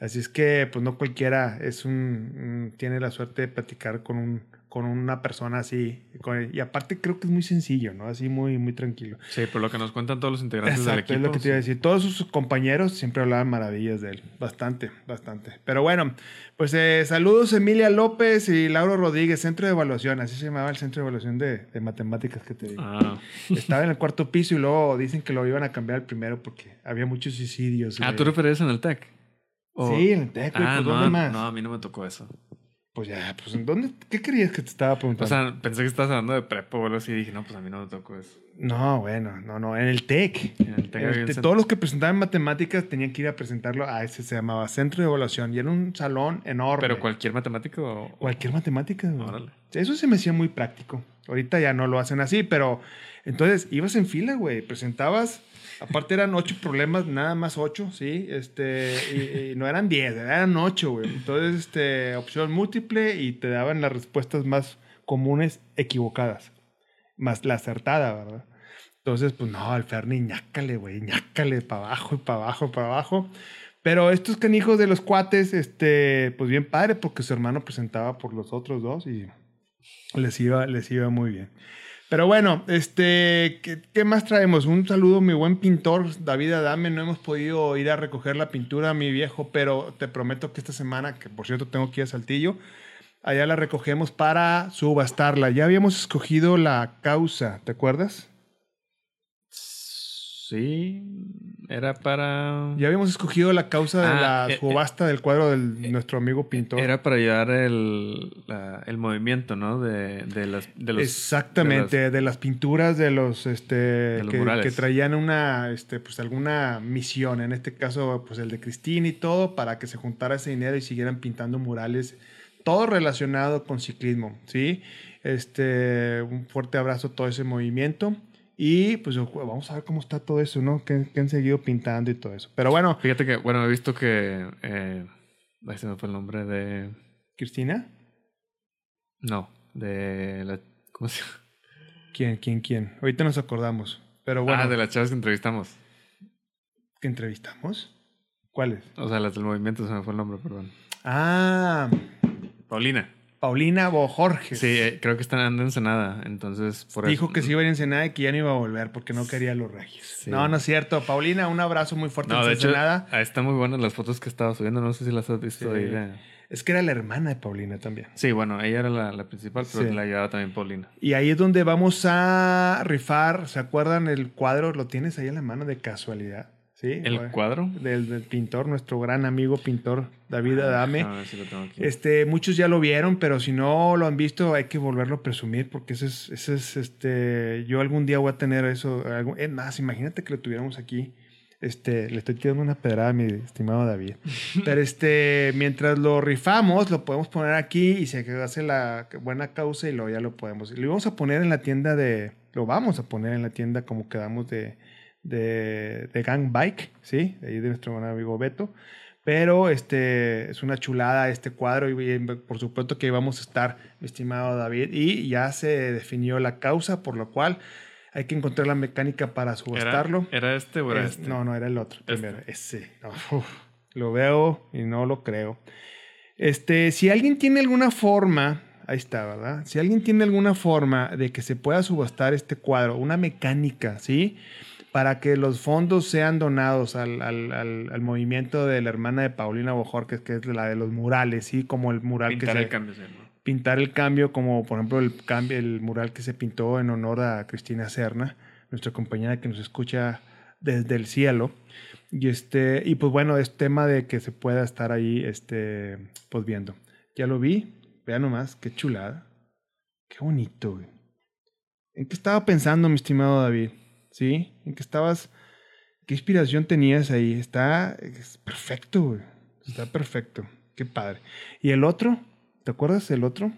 Así es que, pues no cualquiera es un, tiene la suerte de platicar con un, con una persona así. con- y aparte creo que es muy sencillo, ¿no? Así muy, muy tranquilo. Sí, por lo que nos cuentan todos los integrantes del equipo. es lo que te iba a decir. Todos sus compañeros siempre hablaban maravillas de él. Bastante, bastante. Pero bueno, pues eh, saludos Emilia López y Lauro Rodríguez, Centro de Evaluación. Así se llamaba el Centro de Evaluación de, de Matemáticas que te digo. Ah. [laughs] Estaba en el cuarto piso y luego dicen que lo iban a cambiar al primero porque había muchos suicidios. Ah. ¿tú refieres en el TEC? O- Sí, en el TEC, Ah, pues no, ¿dónde más? no, a mí no me tocó eso. Pues ya, pues ¿en dónde? ¿Qué querías que te estaba O preguntando? sea, pensé que estabas hablando de prepo o algo así y dije, no, pues a mí no me tocó eso. no, bueno, no, no, en el TEC. En el TEC En el había un te- centro- todos los que presentaban matemáticas tenían que ir a presentarlo a ese se llamaba Centro de Evaluación y era un salón enorme. ¿Pero cualquier matemático o...? Cualquier matemática. Órale. Eso se me hacía muy práctico. Ahorita ya no lo hacen así, pero entonces ibas en fila, güey. Presentabas, aparte eran ocho problemas, nada más ocho, ¿sí? Este, y, y no eran diez, eran ocho, güey. Entonces, este, opción múltiple y te daban las respuestas más comunes equivocadas, más la acertada, ¿verdad? Entonces, pues no, al Ferni, ñácale, güey, ñácale para abajo y para abajo, para abajo. Pero estos canijos de los cuates, este, pues bien padre, porque su hermano presentaba por los otros dos y les iba, les iba muy bien. Pero bueno, este, ¿qué, qué más traemos? Un saludo mi buen pintor, David Adame. No hemos podido ir a recoger la pintura, mi viejo, pero te prometo que esta semana, que por cierto tengo que ir a Saltillo, allá la recogemos para subastarla. Ya habíamos escogido la causa, ¿te acuerdas? Sí, era para... Ya habíamos escogido la causa de Ah, la eh, subasta del cuadro de nuestro amigo pintor. Era para ayudar el, la- el movimiento, ¿no? De, de las... De los, Exactamente, de, las pinturas de los, este, los que, murales. que traían una, este, pues alguna misión, en este caso, pues el de Cristina y todo, para que se juntara ese dinero y siguieran pintando murales, todo relacionado con ciclismo, ¿sí? Este, un fuerte abrazo a todo ese movimiento y pues vamos a ver cómo está todo eso, ¿no? Que, que han seguido pintando y todo eso. Pero bueno, Fíjate que, bueno, he visto que... Eh, ahí se me fue el nombre de... Cristina, No, de la... ¿Cómo se llama? ¿quién, quién, quién? Ahorita nos acordamos, pero bueno, Ah, de las chavas que entrevistamos. ¿que entrevistamos? ¿Cuáles? O sea, las del movimiento se me fue el nombre, perdón. Ah, Paulina. Paulina Bojorges. Sí, eh, creo que están andando en Ensenada, entonces por eso... Dijo que se iba a ir a Ensenada y que ya no iba a volver porque no quería los Reyes. Sí. No, no es cierto. Paulina, un abrazo muy fuerte No, en de hecho, Ensenada. ah, están muy buenas las fotos que estaba subiendo. No sé si las has visto Sí. ahí. Es que era la hermana de Paulina también. Sí, bueno, ella era la, la principal, pero Sí. la ayudaba también Paulina. Y ahí es donde vamos a rifar. ¿Se acuerdan el cuadro? ¿Lo tienes ahí en la mano de casualidad? Sí. ¿El cuadro? Del, del pintor, nuestro gran amigo pintor David Adame. A ver si lo tengo aquí. Este, muchos ya lo vieron, pero si no lo han visto, hay que volverlo a presumir, porque ese es, ese es, este, yo algún día voy a tener eso. algo- es más, imagínate que lo tuviéramos aquí. Este, le estoy tirando una pedrada a mi estimado David. [laughs] Pero este, mientras lo rifamos, lo podemos poner aquí y se hace la buena causa y luego ya lo podemos. Lo vamos a poner en la tienda de, lo vamos a poner en la tienda como quedamos de, de, de Gang Bike, ¿sí? De ahí de nuestro buen amigo Beto. Pero este es una chulada este cuadro y, y por supuesto que vamos a estar, mi estimado David, y ya se definió la causa, por lo cual hay que encontrar la mecánica para subastarlo. ¿Era, era este o era Es- este? No, no, era el otro. Este. Primero, ese. No, uf, lo veo y no lo creo. Este, si alguien tiene alguna forma, ahí está, ¿verdad? Si alguien tiene alguna forma de que se pueda subastar este cuadro, una mecánica, ¿sí? Para que los fondos sean donados al, al- al- al movimiento de la hermana de Paulina Bojorquez, que es la de los murales, ¿sí? Como el mural Pintar que se el cambio, sí, pintar el cambio, como por ejemplo el cambio, el mural que se pintó en honor a Cristina Serna, nuestra compañera que nos escucha desde el cielo. Y este, y pues bueno, es tema de que se pueda estar ahí, este, pues viendo. Ya lo vi, vean nomás, qué chulada. Qué bonito, güey. ¿En qué estaba pensando, mi estimado David? ¿Sí? ¿En qué estabas? ¿Qué inspiración tenías ahí? Está es perfecto, güey. Está perfecto. Qué padre. ¿Y el otro? ¿Te acuerdas del otro?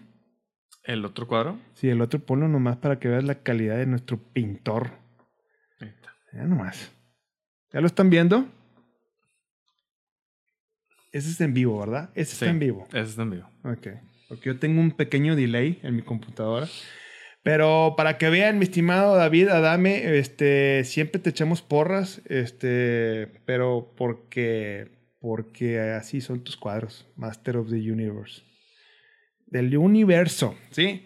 ¿El otro cuadro? Sí, el otro ponlo nomás para que veas la calidad de nuestro pintor. Ahí está. Ya nomás. ¿Ya lo están viendo? Ese está en vivo, ¿verdad? Ese Sí, está en vivo. Ese está en vivo. Ok. Porque yo tengo un pequeño delay en mi computadora. Pero para que vean, mi estimado David Adame, este, siempre te echamos porras, este, pero porque, porque así son tus cuadros, Master of the Universe. Del universo, ¿sí?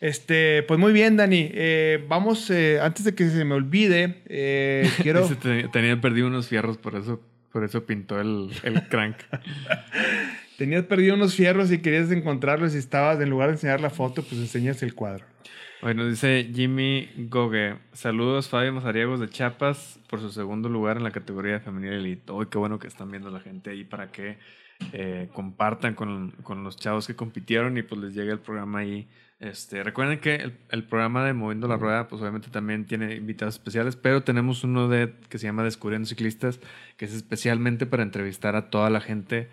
Este, pues muy bien, Dani. Eh, vamos, eh, antes de que se me olvide, eh, [laughs] quiero... Dice, "Te- tenía perdido unos fierros, por eso, por eso pintó el, el crank. [laughs] Tenías perdido unos fierros y querías encontrarlos y estabas, en lugar de enseñar la foto, pues enseñas el cuadro. Bueno, dice Jimmy Gogue. Saludos, Fabio Mazariegos de Chiapas, por su segundo lugar en la categoría femenil elite. Uy, qué bueno que están viendo la gente ahí para que eh, compartan con, con los chavos que compitieron y pues les llegue el programa ahí. Este, recuerden que el, el programa de Moviendo la Rueda, pues obviamente también tiene invitados especiales, pero tenemos uno de que se llama Descubriendo Ciclistas, que es especialmente para entrevistar a toda la gente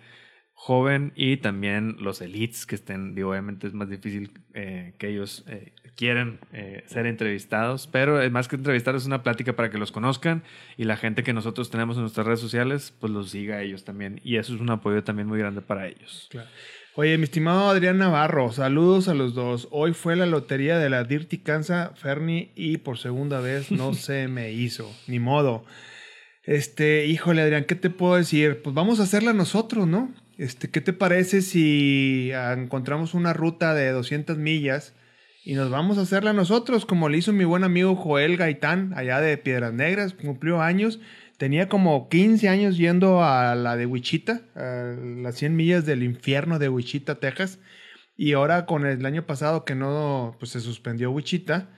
joven y también los elites que estén, digo, obviamente es más difícil eh, que ellos eh, quieren eh, ser entrevistados, pero es más que entrevistar es una plática para que los conozcan y la gente que nosotros tenemos en nuestras redes sociales, pues los siga a ellos también y eso es un apoyo también muy grande para ellos. Oye, mi estimado Adrián Navarro, saludos a los dos. Hoy fue la lotería de la Dirty Kansas Ferni y por segunda vez no [laughs] se me hizo, ni modo. Este, híjole, Adrián, ¿qué te puedo decir? Pues vamos a hacerla nosotros, ¿no? Este, ¿qué te parece si ah, encontramos una ruta de 200 millas y nos vamos a hacerla nosotros, como le hizo mi buen amigo Joel Gaitán, allá de Piedras Negras, cumplió años. Tenía como 15 años yendo a la de Wichita, a las 100 millas del infierno de Wichita, Texas. Y ahora con el año pasado que no, pues se suspendió Wichita,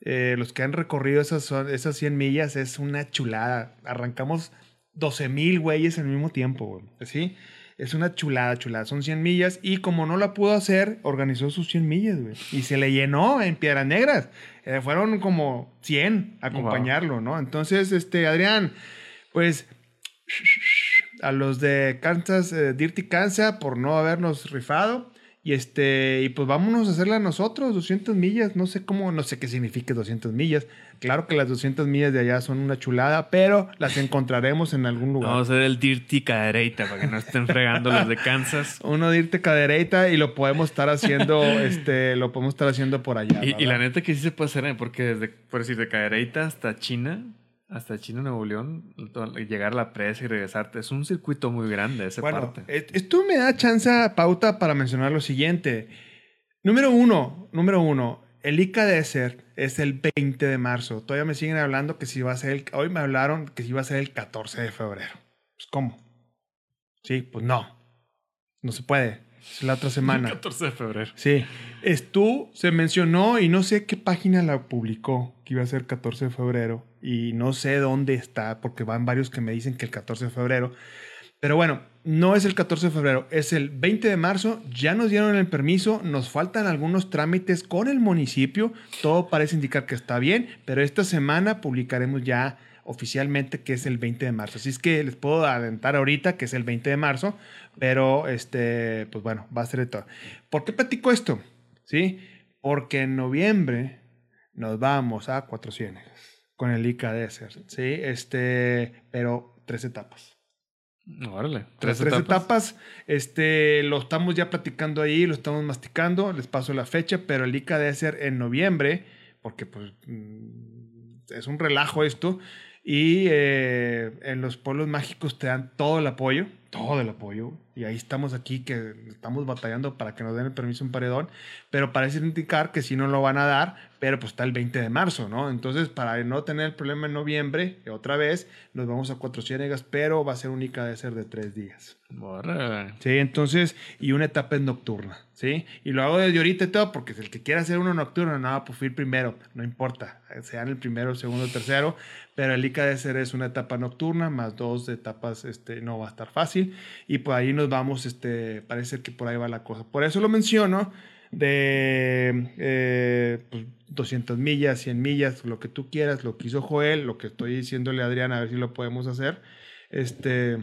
eh, los que han recorrido esas, esas 100 millas, es una chulada. Arrancamos 12 mil güeyes al mismo tiempo, güey. ¿Sí? Es una chulada, chulada. Son 100 millas y como no la pudo hacer, organizó sus 100 millas, güey. Y se le llenó en Piedras Negras. Eh, fueron como 100 a acompañarlo, ¿no? Entonces, este, Adrián, pues a los de Kansas, eh, Dirty Kansas, por no habernos rifado. Y este, y pues vámonos a hacerla nosotros, 200 millas. No sé cómo, no sé qué significa 200 millas. Claro que las 200 millas de allá son una chulada, pero las encontraremos en algún lugar. Vamos a hacer el Dirty Cadereita para que no estén fregando los de Kansas. [laughs] Uno de irte cadereita y lo podemos estar haciendo, este, lo podemos estar haciendo por allá. Y, y la neta que sí se puede hacer, ¿eh? porque desde, por decir, de Cadereita hasta China, hasta China, Nuevo León, llegar a la presa y regresarte, es un circuito muy grande esa Bueno, parte. et- esto me da chance, pauta para mencionar lo siguiente. Número uno, número uno, el ICA Desert es el 20 de marzo. Todavía me siguen hablando que si va a ser el, hoy me hablaron que si va a ser el 14 de febrero. Pues, ¿cómo? Sí, pues no. No se puede. Es la otra semana. 14 de febrero. Sí. Esto se mencionó y no sé qué página la publicó que iba a ser 14 de febrero y no sé dónde está porque van varios que me dicen que el 14 de febrero. Pero bueno, no es el 14 de febrero, es el 20 de marzo. Ya nos dieron el permiso, nos faltan algunos trámites con el municipio. Todo parece indicar que está bien, pero esta semana publicaremos ya oficialmente que es el 20 de marzo. Así es que les puedo adelantar ahorita que es el 20 de marzo, pero este, pues bueno, va a ser de todo. ¿Por qué platico esto? ¿Sí? Porque en noviembre nos vamos a Cuatro Ciénegas con el ICA Desert, ¿sí? Este, pero tres etapas. Órale. Tres, Tres, etapas. etapas. Este, lo estamos ya platicando ahí, lo estamos masticando, les paso la fecha, pero el ICA debe ser en noviembre, porque pues mm, es un relajo esto. Y eh, en los pueblos mágicos te dan todo el apoyo, todo el apoyo. Y ahí estamos aquí que estamos batallando para que nos den el permiso en paredón, pero parece indicar que sí no lo van a dar, pero pues está el 20 de marzo, ¿no? Entonces, para no tener el problema en noviembre, otra vez, nos vamos a Cuatro Ciénegas, pero va a ser única de ser de tres días. Órale. Sí, entonces, y una etapa es nocturna, ¿sí? Y lo hago desde ahorita y todo, porque si el que quiera hacer uno nocturno, no, pues el primero, no importa, sean el primero, el segundo, el tercero, pero el ICA de ser es una etapa nocturna, más dos etapas, este, no va a estar fácil, y por ahí nos vamos, este, parece que por ahí va la cosa. Por eso lo menciono, de eh, pues, 200 millas, 100 millas, lo que tú quieras, lo que hizo Joel, lo que estoy diciéndole a Adrián, a ver si lo podemos hacer, este...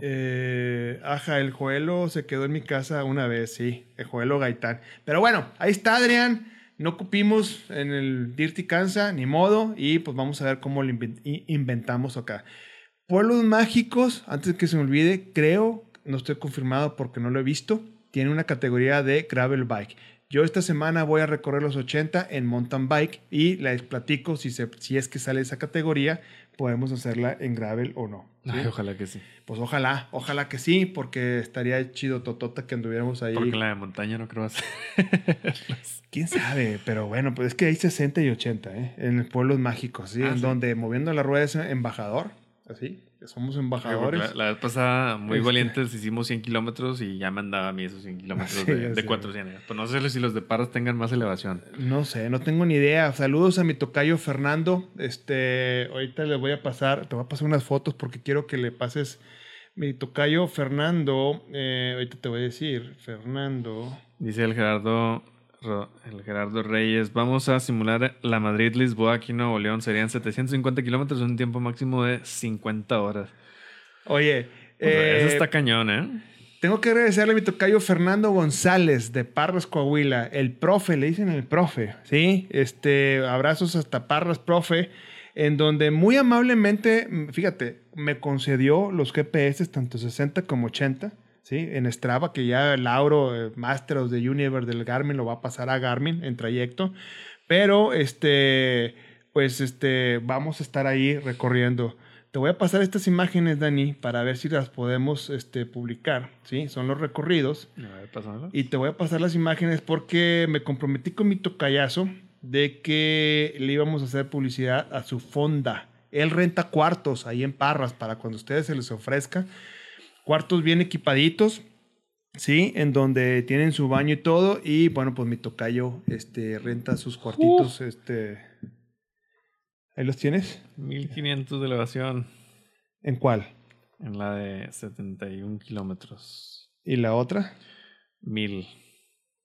Eh, ajá, el Joelo se quedó en mi casa una vez, sí, el Joelo Gaitán. Pero bueno, ahí está Adrián. No cupimos en el Dirty Kansas, ni modo. Y pues vamos a ver cómo lo inventamos acá. Pueblos mágicos, antes que se me olvide, creo, no estoy confirmado porque no lo he visto, tiene una categoría de gravel bike. Yo esta semana voy a recorrer los 80 en mountain bike y les platico si, se, si es que sale esa categoría, podemos hacerla en gravel o no. ¿sí? Ay, ojalá que sí. Pues ojalá, ojalá que sí, porque estaría chido totota que anduviéramos ahí. Porque la de montaña no creo hacer. [laughs] Quién sabe, pero bueno, pues es que hay 60 y 80, ¿eh? En pueblos mágicos, ¿sí? Ah, en sí. donde moviendo la rueda es embajador, así, somos embajadores. La, la vez pasada, muy Este- valientes, hicimos 100 kilómetros y ya me andaba a mí esos 100 kilómetros [laughs] Sí, de, de sé. 400. Pues no sé si los de Parras tengan más elevación. No sé, no tengo ni idea. Saludos a mi tocayo Fernando. Este, ahorita le voy a pasar, te voy a pasar unas fotos porque quiero que le pases mi tocayo Fernando. eh, ahorita te voy a decir, Fernando. Dice el Gerardo, el Gerardo Reyes, vamos a simular la Madrid-Lisboa aquí en Nuevo León. Serían 750 kilómetros en un tiempo máximo de 50 horas. Oye, O sea, eh, eso está cañón, ¿eh? Tengo que agradecerle a mi tocayo Fernando González de Parras, Coahuila. El profe, le dicen el profe, ¿sí? Este, abrazos hasta Parras, profe, en donde muy amablemente, fíjate, me concedió los GPS, tanto 60 como 80, ¿sí? En Strava, que ya Lauro, eh, Master of the Universe del Garmin, lo va a pasar a Garmin en trayecto. Pero, este, pues, este, vamos a estar ahí recorriendo. Te voy a pasar estas imágenes, Dani, para ver si las podemos este, publicar. ¿sí? Son los recorridos. A ver, pásamelo. Y te voy a pasar las imágenes porque me comprometí con mi tocayazo de que le íbamos a hacer publicidad a su fonda. Él renta cuartos ahí en Parras para cuando a ustedes se les ofrezca. Cuartos bien equipaditos. Sí, en donde tienen su baño y todo. Y bueno, pues mi tocayo este, renta sus cuartitos. Este. ¿Ahí los tienes? 1500 de elevación. ¿En cuál? En la de 71 kilómetros. ¿Y la otra? 1000.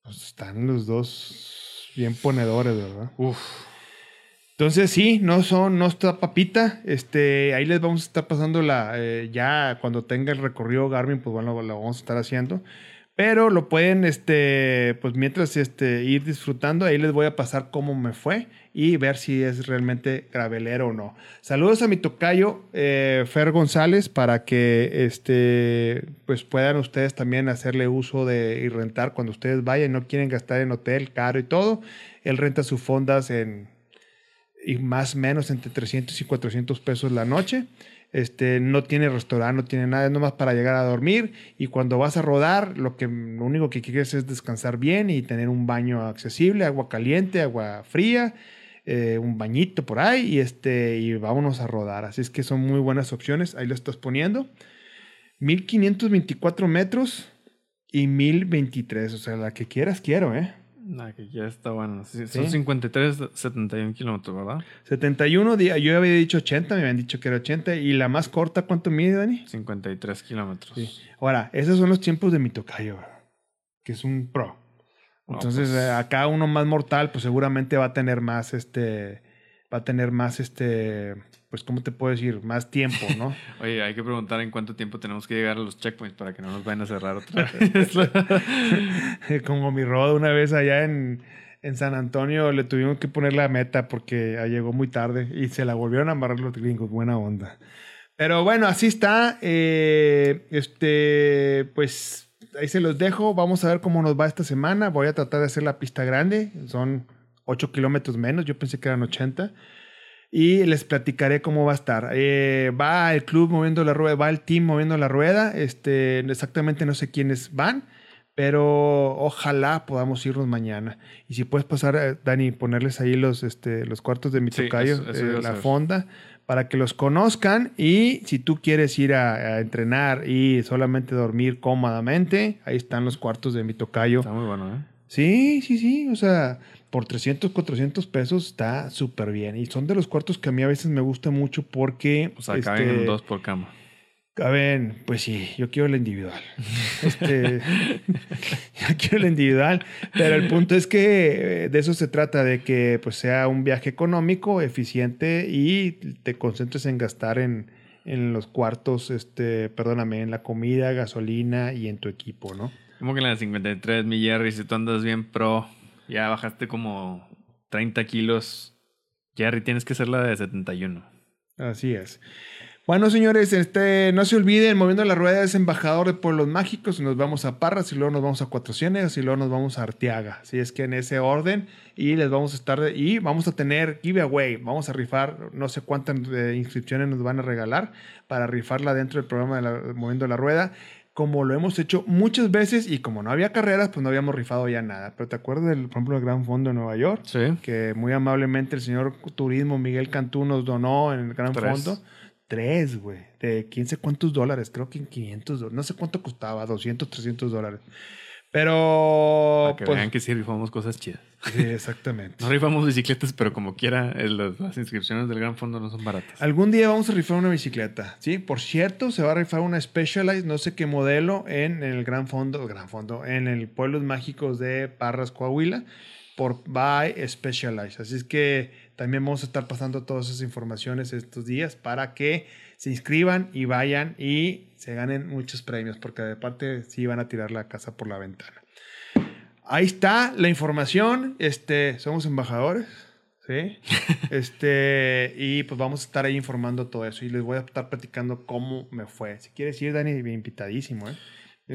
Pues están los dos bien ponedores, ¿verdad? Uf. Entonces sí, no son, no está papita. Este, ahí les vamos a estar pasando la, eh, ya cuando tenga el recorrido Garmin, pues bueno, lo vamos a estar haciendo. Pero lo pueden, este, pues mientras este, ir disfrutando, ahí les voy a pasar cómo me fue y ver si es realmente gravelero o no. Saludos a mi tocayo, eh, Fer González, para que este, pues puedan ustedes también hacerle uso de y rentar cuando ustedes vayan no quieren gastar en hotel caro y todo. Él renta sus fondas en y más o menos entre 300 y 400 pesos la noche. Este, no tiene restaurante, no tiene nada, es nomás para llegar a dormir. Y cuando vas a rodar, lo, que, lo único que quieres es descansar bien y tener un baño accesible, agua caliente, agua fría, eh, un bañito por ahí y, este, y vámonos a rodar. Así es que son muy buenas opciones. Ahí lo estás poniendo. 1524 metros y 1023. O sea, la que quieras, quiero, ¿eh? Nah, que ya está bueno. Sí, son 53, 71 kilómetros, ¿verdad? 71, días. yo había dicho 80, me habían dicho que era 80. ¿Y la más corta cuánto mide, Dani? 53 kilómetros. Sí. Ahora, esos son los tiempos de mi tocayo, que es un pro. Entonces, pues. eh, acá uno más mortal, pues seguramente va a tener más, este, va a tener más, este, pues, ¿cómo te puedo decir? Más tiempo, ¿no? [laughs] Oye, hay que preguntar en cuánto tiempo tenemos que llegar a los checkpoints para que no nos vayan a cerrar otra [laughs] vez. [laughs] Como mi rodo una vez allá en, en San Antonio le tuvimos que poner la meta porque llegó muy tarde y se la volvieron a amarrar los gringos. Buena onda. Pero bueno, así está. Eh, este, pues ahí se los dejo. Vamos a ver cómo nos va esta semana. Voy a tratar de hacer la pista grande. Son 8 kilómetros menos. Yo pensé que eran 80 y les platicaré cómo va a estar. Eh, va el club moviendo la rueda, va el team moviendo la rueda. Este, exactamente no sé quiénes van, pero ojalá podamos irnos mañana. Y si puedes pasar, eh, Dani, ponerles ahí los, este, los cuartos de mi Sí, tocayo, eso- eso eh, la fonda, para que los conozcan. Y si tú quieres ir a, a entrenar y solamente dormir cómodamente, ahí están los cuartos de mi tocayo. Está muy bueno, ¿eh? Sí, sí, sí. O sea, por 300, 400 pesos está súper bien. Y son de los cuartos que a mí a veces me gusta mucho porque. O sea, caben este, dos por cama. Caben, pues sí, yo quiero la individual. [laughs] Este, [laughs] yo quiero la individual. Pero el punto es que eh, de eso se trata, de que pues sea un viaje económico, eficiente y te concentres en gastar en, en los cuartos, este, perdóname, en la comida, gasolina y en tu equipo, ¿no? Como que en la de 53, mi Jerry, si tú andas bien pro, ya bajaste como 30 kilos. Jerry, tienes que ser la de 71. Así es. Bueno, señores, este, no se olviden, moviendo la rueda es embajador de Pueblos Mágicos. Nos vamos a Parras y luego nos vamos a Cuatro Ciénegas y luego nos vamos a Arteaga. Así es que en ese orden y les vamos a estar y vamos a tener giveaway. Vamos a rifar, no sé cuántas eh, inscripciones nos van a regalar para rifarla dentro del programa de la- Moviendo la Rueda. Como lo hemos hecho muchas veces y como no había carreras, pues no habíamos rifado ya nada. Pero ¿te acuerdas del, por ejemplo, el Gran Fondo de Nueva York? Sí. que muy amablemente el señor Turismo Miguel Cantú nos donó en el Gran Tres. Fondo. Tres, güey. De quién sé cuántos dólares. Creo que en 500 dólares. No sé cuánto costaba. 200, 300 dólares. Pero... Para que pues, vean que sí rifamos cosas chidas. sí, [laughs] exactamente. No rifamos bicicletas, pero como quiera, eh, las, las inscripciones del Gran Fondo no son baratas. Algún día vamos a rifar una bicicleta, ¿sí? Por cierto, se va a rifar una Specialized, no sé qué modelo, en, el Gran Fondo, Gran Fondo, en el Pueblos Mágicos de Parras, Coahuila, por By Specialized. Así es que también vamos a estar pasando todas esas informaciones estos días para que se inscriban y vayan y se ganen muchos premios, porque de parte sí van a tirar la casa por la ventana. Ahí está la información. Este, somos embajadores. ¿Sí? [laughs] este, y pues vamos a estar ahí informando todo eso y les voy a estar platicando cómo me fue. Si quieres ir, Dani, bien invitadísimo, ¿eh?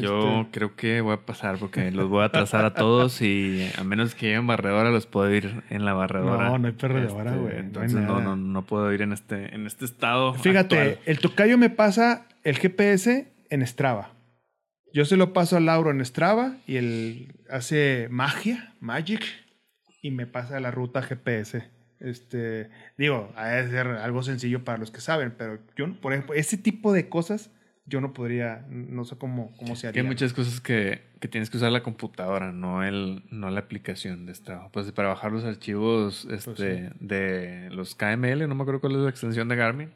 Yo Este, creo que voy a pasar porque los voy a atrasar a todos y a menos que lleguen barredora los puedo ir en la barredora. No, no hay barredora, Este, güey, entonces no, no, no puedo ir en este, en este estado. Fíjate, actual. el tocayo me pasa el GPS en Strava. Yo se lo paso a Lauro en Strava y él hace magia, magic, y me pasa la ruta GPS. Este, digo, de ser algo sencillo para los que saben, pero yo, por ejemplo, ese tipo de cosas yo no podría, no sé cómo, cómo se haría. hay muchas cosas que, que, tienes que usar la computadora, no, el, no la aplicación de Strava. Pues para bajar los archivos pues este, de los KML, no me acuerdo cuál es la extensión de Garmin,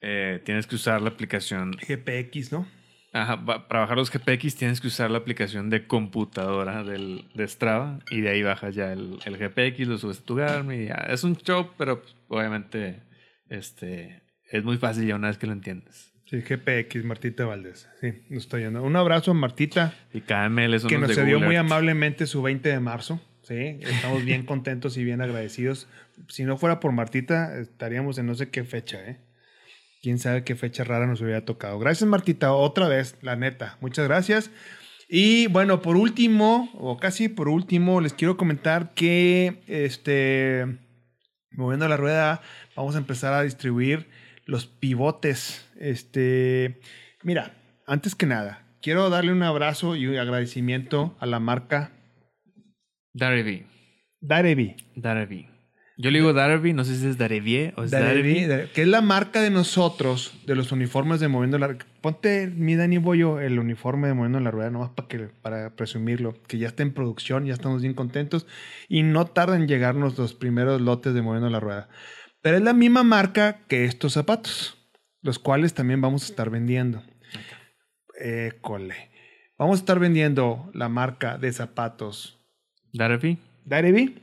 eh, tienes que usar la aplicación... GPX, ¿no? Ajá, para bajar los GPX tienes que usar la aplicación de computadora del, de Strava y de ahí bajas ya el, el GPX, lo subes a tu Garmin. Ya. Es un show, pero pues, obviamente este, es muy fácil ya una vez que lo entiendes. Sí, GPX, Martita Valdés. Sí, nos está yendo. Un abrazo a Martita. Y KML Que nos cedió muy amablemente su 20 de marzo. Sí, estamos bien contentos y bien agradecidos. Si no fuera por Martita, estaríamos en no sé qué fecha, ¿eh? Quién sabe qué fecha rara nos hubiera tocado. Gracias, Martita, otra vez, la neta. Muchas gracias. Y bueno, por último, o casi por último, les quiero comentar que este, moviendo la rueda, vamos a empezar a distribuir los pivotes. Este, mira, antes que nada, quiero darle un abrazo y un agradecimiento a la marca Darevi. Darevi. Darevi. Yo le digo Darevi, no sé si es Darevi o es Darevi. Que es la marca de nosotros, de los uniformes de Moviendo la Ponte mi Dani Boyo el uniforme de Moviendo la Rueda, nomás para, que, para presumirlo, que ya está en producción, ya estamos bien contentos y no tarda en llegarnos los primeros lotes de Moviendo la Rueda. Pero es la misma marca que estos zapatos, los cuales también vamos a estar vendiendo. École. Vamos a estar vendiendo la marca de zapatos. Darevi. Darevi.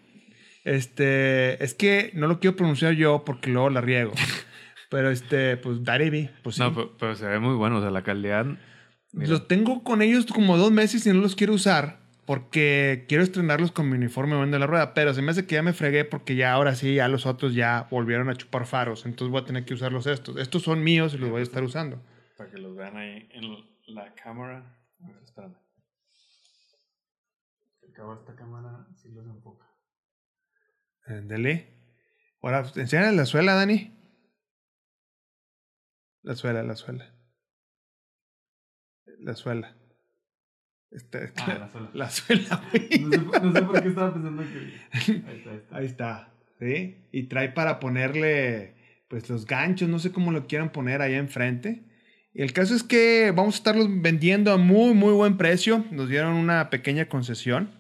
Este, es que no lo quiero pronunciar yo porque luego la riego. [laughs] pero este, pues Darevi, pues No, pero, se ve muy bueno, o sea, la calidad. Los tengo con ellos como dos meses y no los quiero usar porque quiero estrenarlos con mi uniforme de la rueda, pero se me hace que ya me fregué porque ya ahora sí, ya los otros ya volvieron a chupar faros, entonces voy a tener que usarlos estos. Estos son míos y los voy a estar usando. Para que los vean ahí en la cámara. Espérame. Acabo esta cámara, si los enfoca. Dele. Ahora, enséñale la suela, Dani. La suela, la suela. La suela. Este, ah, la suela. [laughs] no, sé, por qué estaba pensando que. [laughs] Ahí está, ahí está. ¿sí? Y trae para ponerle pues los ganchos, no sé cómo lo quieran poner allá enfrente. Y el caso es que vamos a estarlos vendiendo a muy, muy buen precio. Nos dieron una pequeña concesión.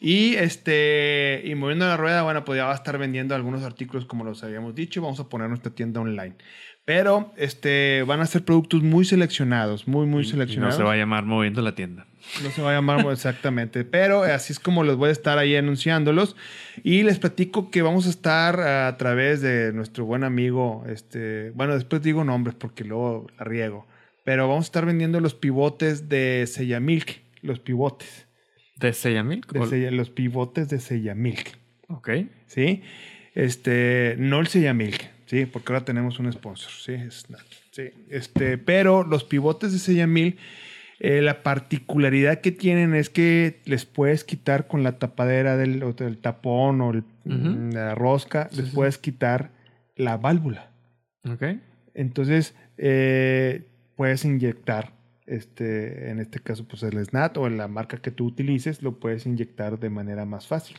Y este, y moviendo la rueda, bueno, pues ya va a estar vendiendo algunos artículos como los habíamos dicho. Vamos a poner nuestra tienda online. Pero este, van a ser productos muy seleccionados, muy, muy seleccionados. no se va a llamar Moviendo la Tienda. No se va a llamar exactamente, pero así es como les voy a estar ahí anunciándolos. Y les platico que vamos a estar a través de nuestro buen amigo, este, bueno, después digo nombres porque luego la riego, pero vamos a estar vendiendo los pivotes de Sellamilk, los pivotes. ¿De Sellamilk? De los pivotes de Sellamilk. Ok. ¿Sí? Este, no el Sellamilk Sí, porque ahora tenemos un sponsor, sí, sí. Este, pero los pivotes de Sellamil, eh, la particularidad que tienen es que les puedes quitar con la tapadera del, tapón o la rosca, les puedes quitar la válvula. Ok. Entonces, eh, puedes inyectar, este, en este caso, pues el SNAT o la marca que tú utilices, lo puedes inyectar de manera más fácil.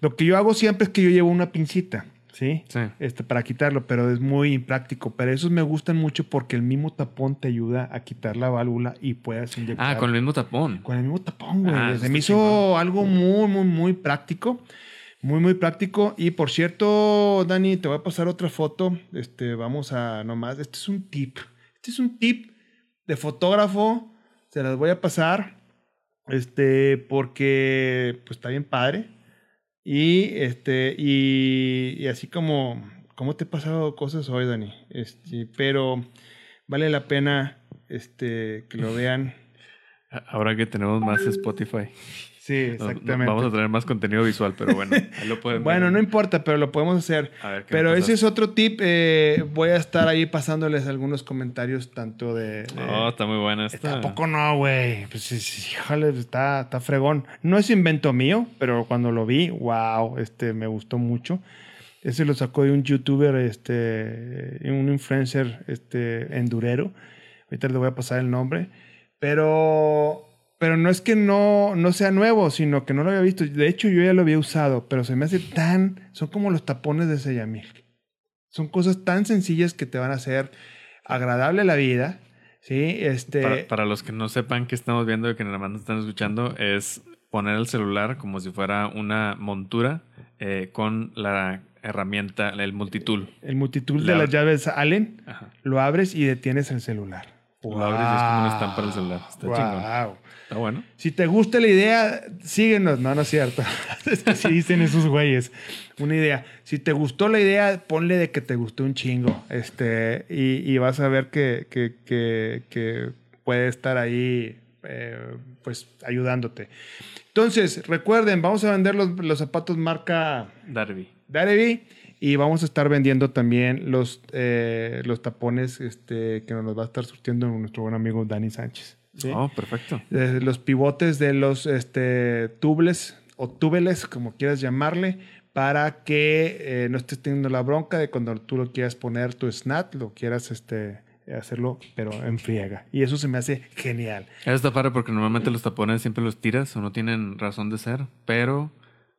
Lo que yo hago siempre es que yo llevo una pincita. ¿Sí? Este, para quitarlo, pero es muy impráctico. Pero esos me gustan mucho porque el mismo tapón te ayuda a quitar la válvula y puedes inyectar. Ah, con el mismo tapón. Con el mismo tapón, güey. Ah, Se me hizo algo muy, muy, muy práctico. Muy, muy práctico. Y por cierto, Dani, te voy a pasar otra foto. Este, vamos a nomás. Este es un tip. Este es un tip de fotógrafo. Se las voy a pasar. Este, porque pues está bien padre. Y, este, y, así como, ¿cómo te he pasado cosas hoy, Dani? Este, pero vale la pena este, que lo vean. [laughs] Ahora que tenemos más Spotify. Sí, exactamente. vamos a tener más contenido visual, pero bueno, [laughs] lo Bueno, no importa, pero lo podemos hacer. pero ese es otro tip. Eh, voy a estar ahí pasándoles algunos comentarios, tanto de. oh, está muy buena esta. Tampoco no, güey. Pues híjole, está, está fregón. No es invento mío, pero cuando lo vi, wow, este, me gustó mucho. Ese lo sacó de un youtuber, este, un influencer, este, endurero. Ahorita le voy a pasar el nombre. Pero pero no es que no, no sea nuevo, sino que no lo había visto. De hecho, yo ya lo había usado, pero se me hace tan... Son como los tapones de Sellamil. Son cosas tan sencillas que te van a hacer agradable la vida, Sí, este. Para, para los que no sepan que estamos viendo y que nada más nos están escuchando, es poner el celular como si fuera una montura eh, con la herramienta, el multitool. El multitool de las llaves Allen, Ajá. lo abres y detienes el celular. Lo abres y es como una estampa del celular. Está chingón. Wow. Está bueno. Si te gusta la idea, síguenos. No, no es cierto. [laughs] es que sí dicen esos güeyes. Una idea. Si te gustó la idea, ponle de que te gustó un chingo. Este, y, y vas a ver que, que, que, que puede estar ahí, eh, pues, ayudándote. Entonces, recuerden, vamos a vender los, los zapatos marca Darby. Darevi y vamos a estar vendiendo también los, eh, los tapones este, que nos va a estar surtiendo nuestro buen amigo Dani Sánchez. ¿sí? Oh, perfecto. Eh, los pivotes de los este, tubles o túbeles, como quieras llamarle, para que eh, no estés teniendo la bronca de cuando tú lo quieras poner tu snap, lo quieras este, hacerlo, pero en friega. Y eso se me hace genial. Eso está padre porque normalmente los tapones siempre los tiras o no tienen razón de ser, pero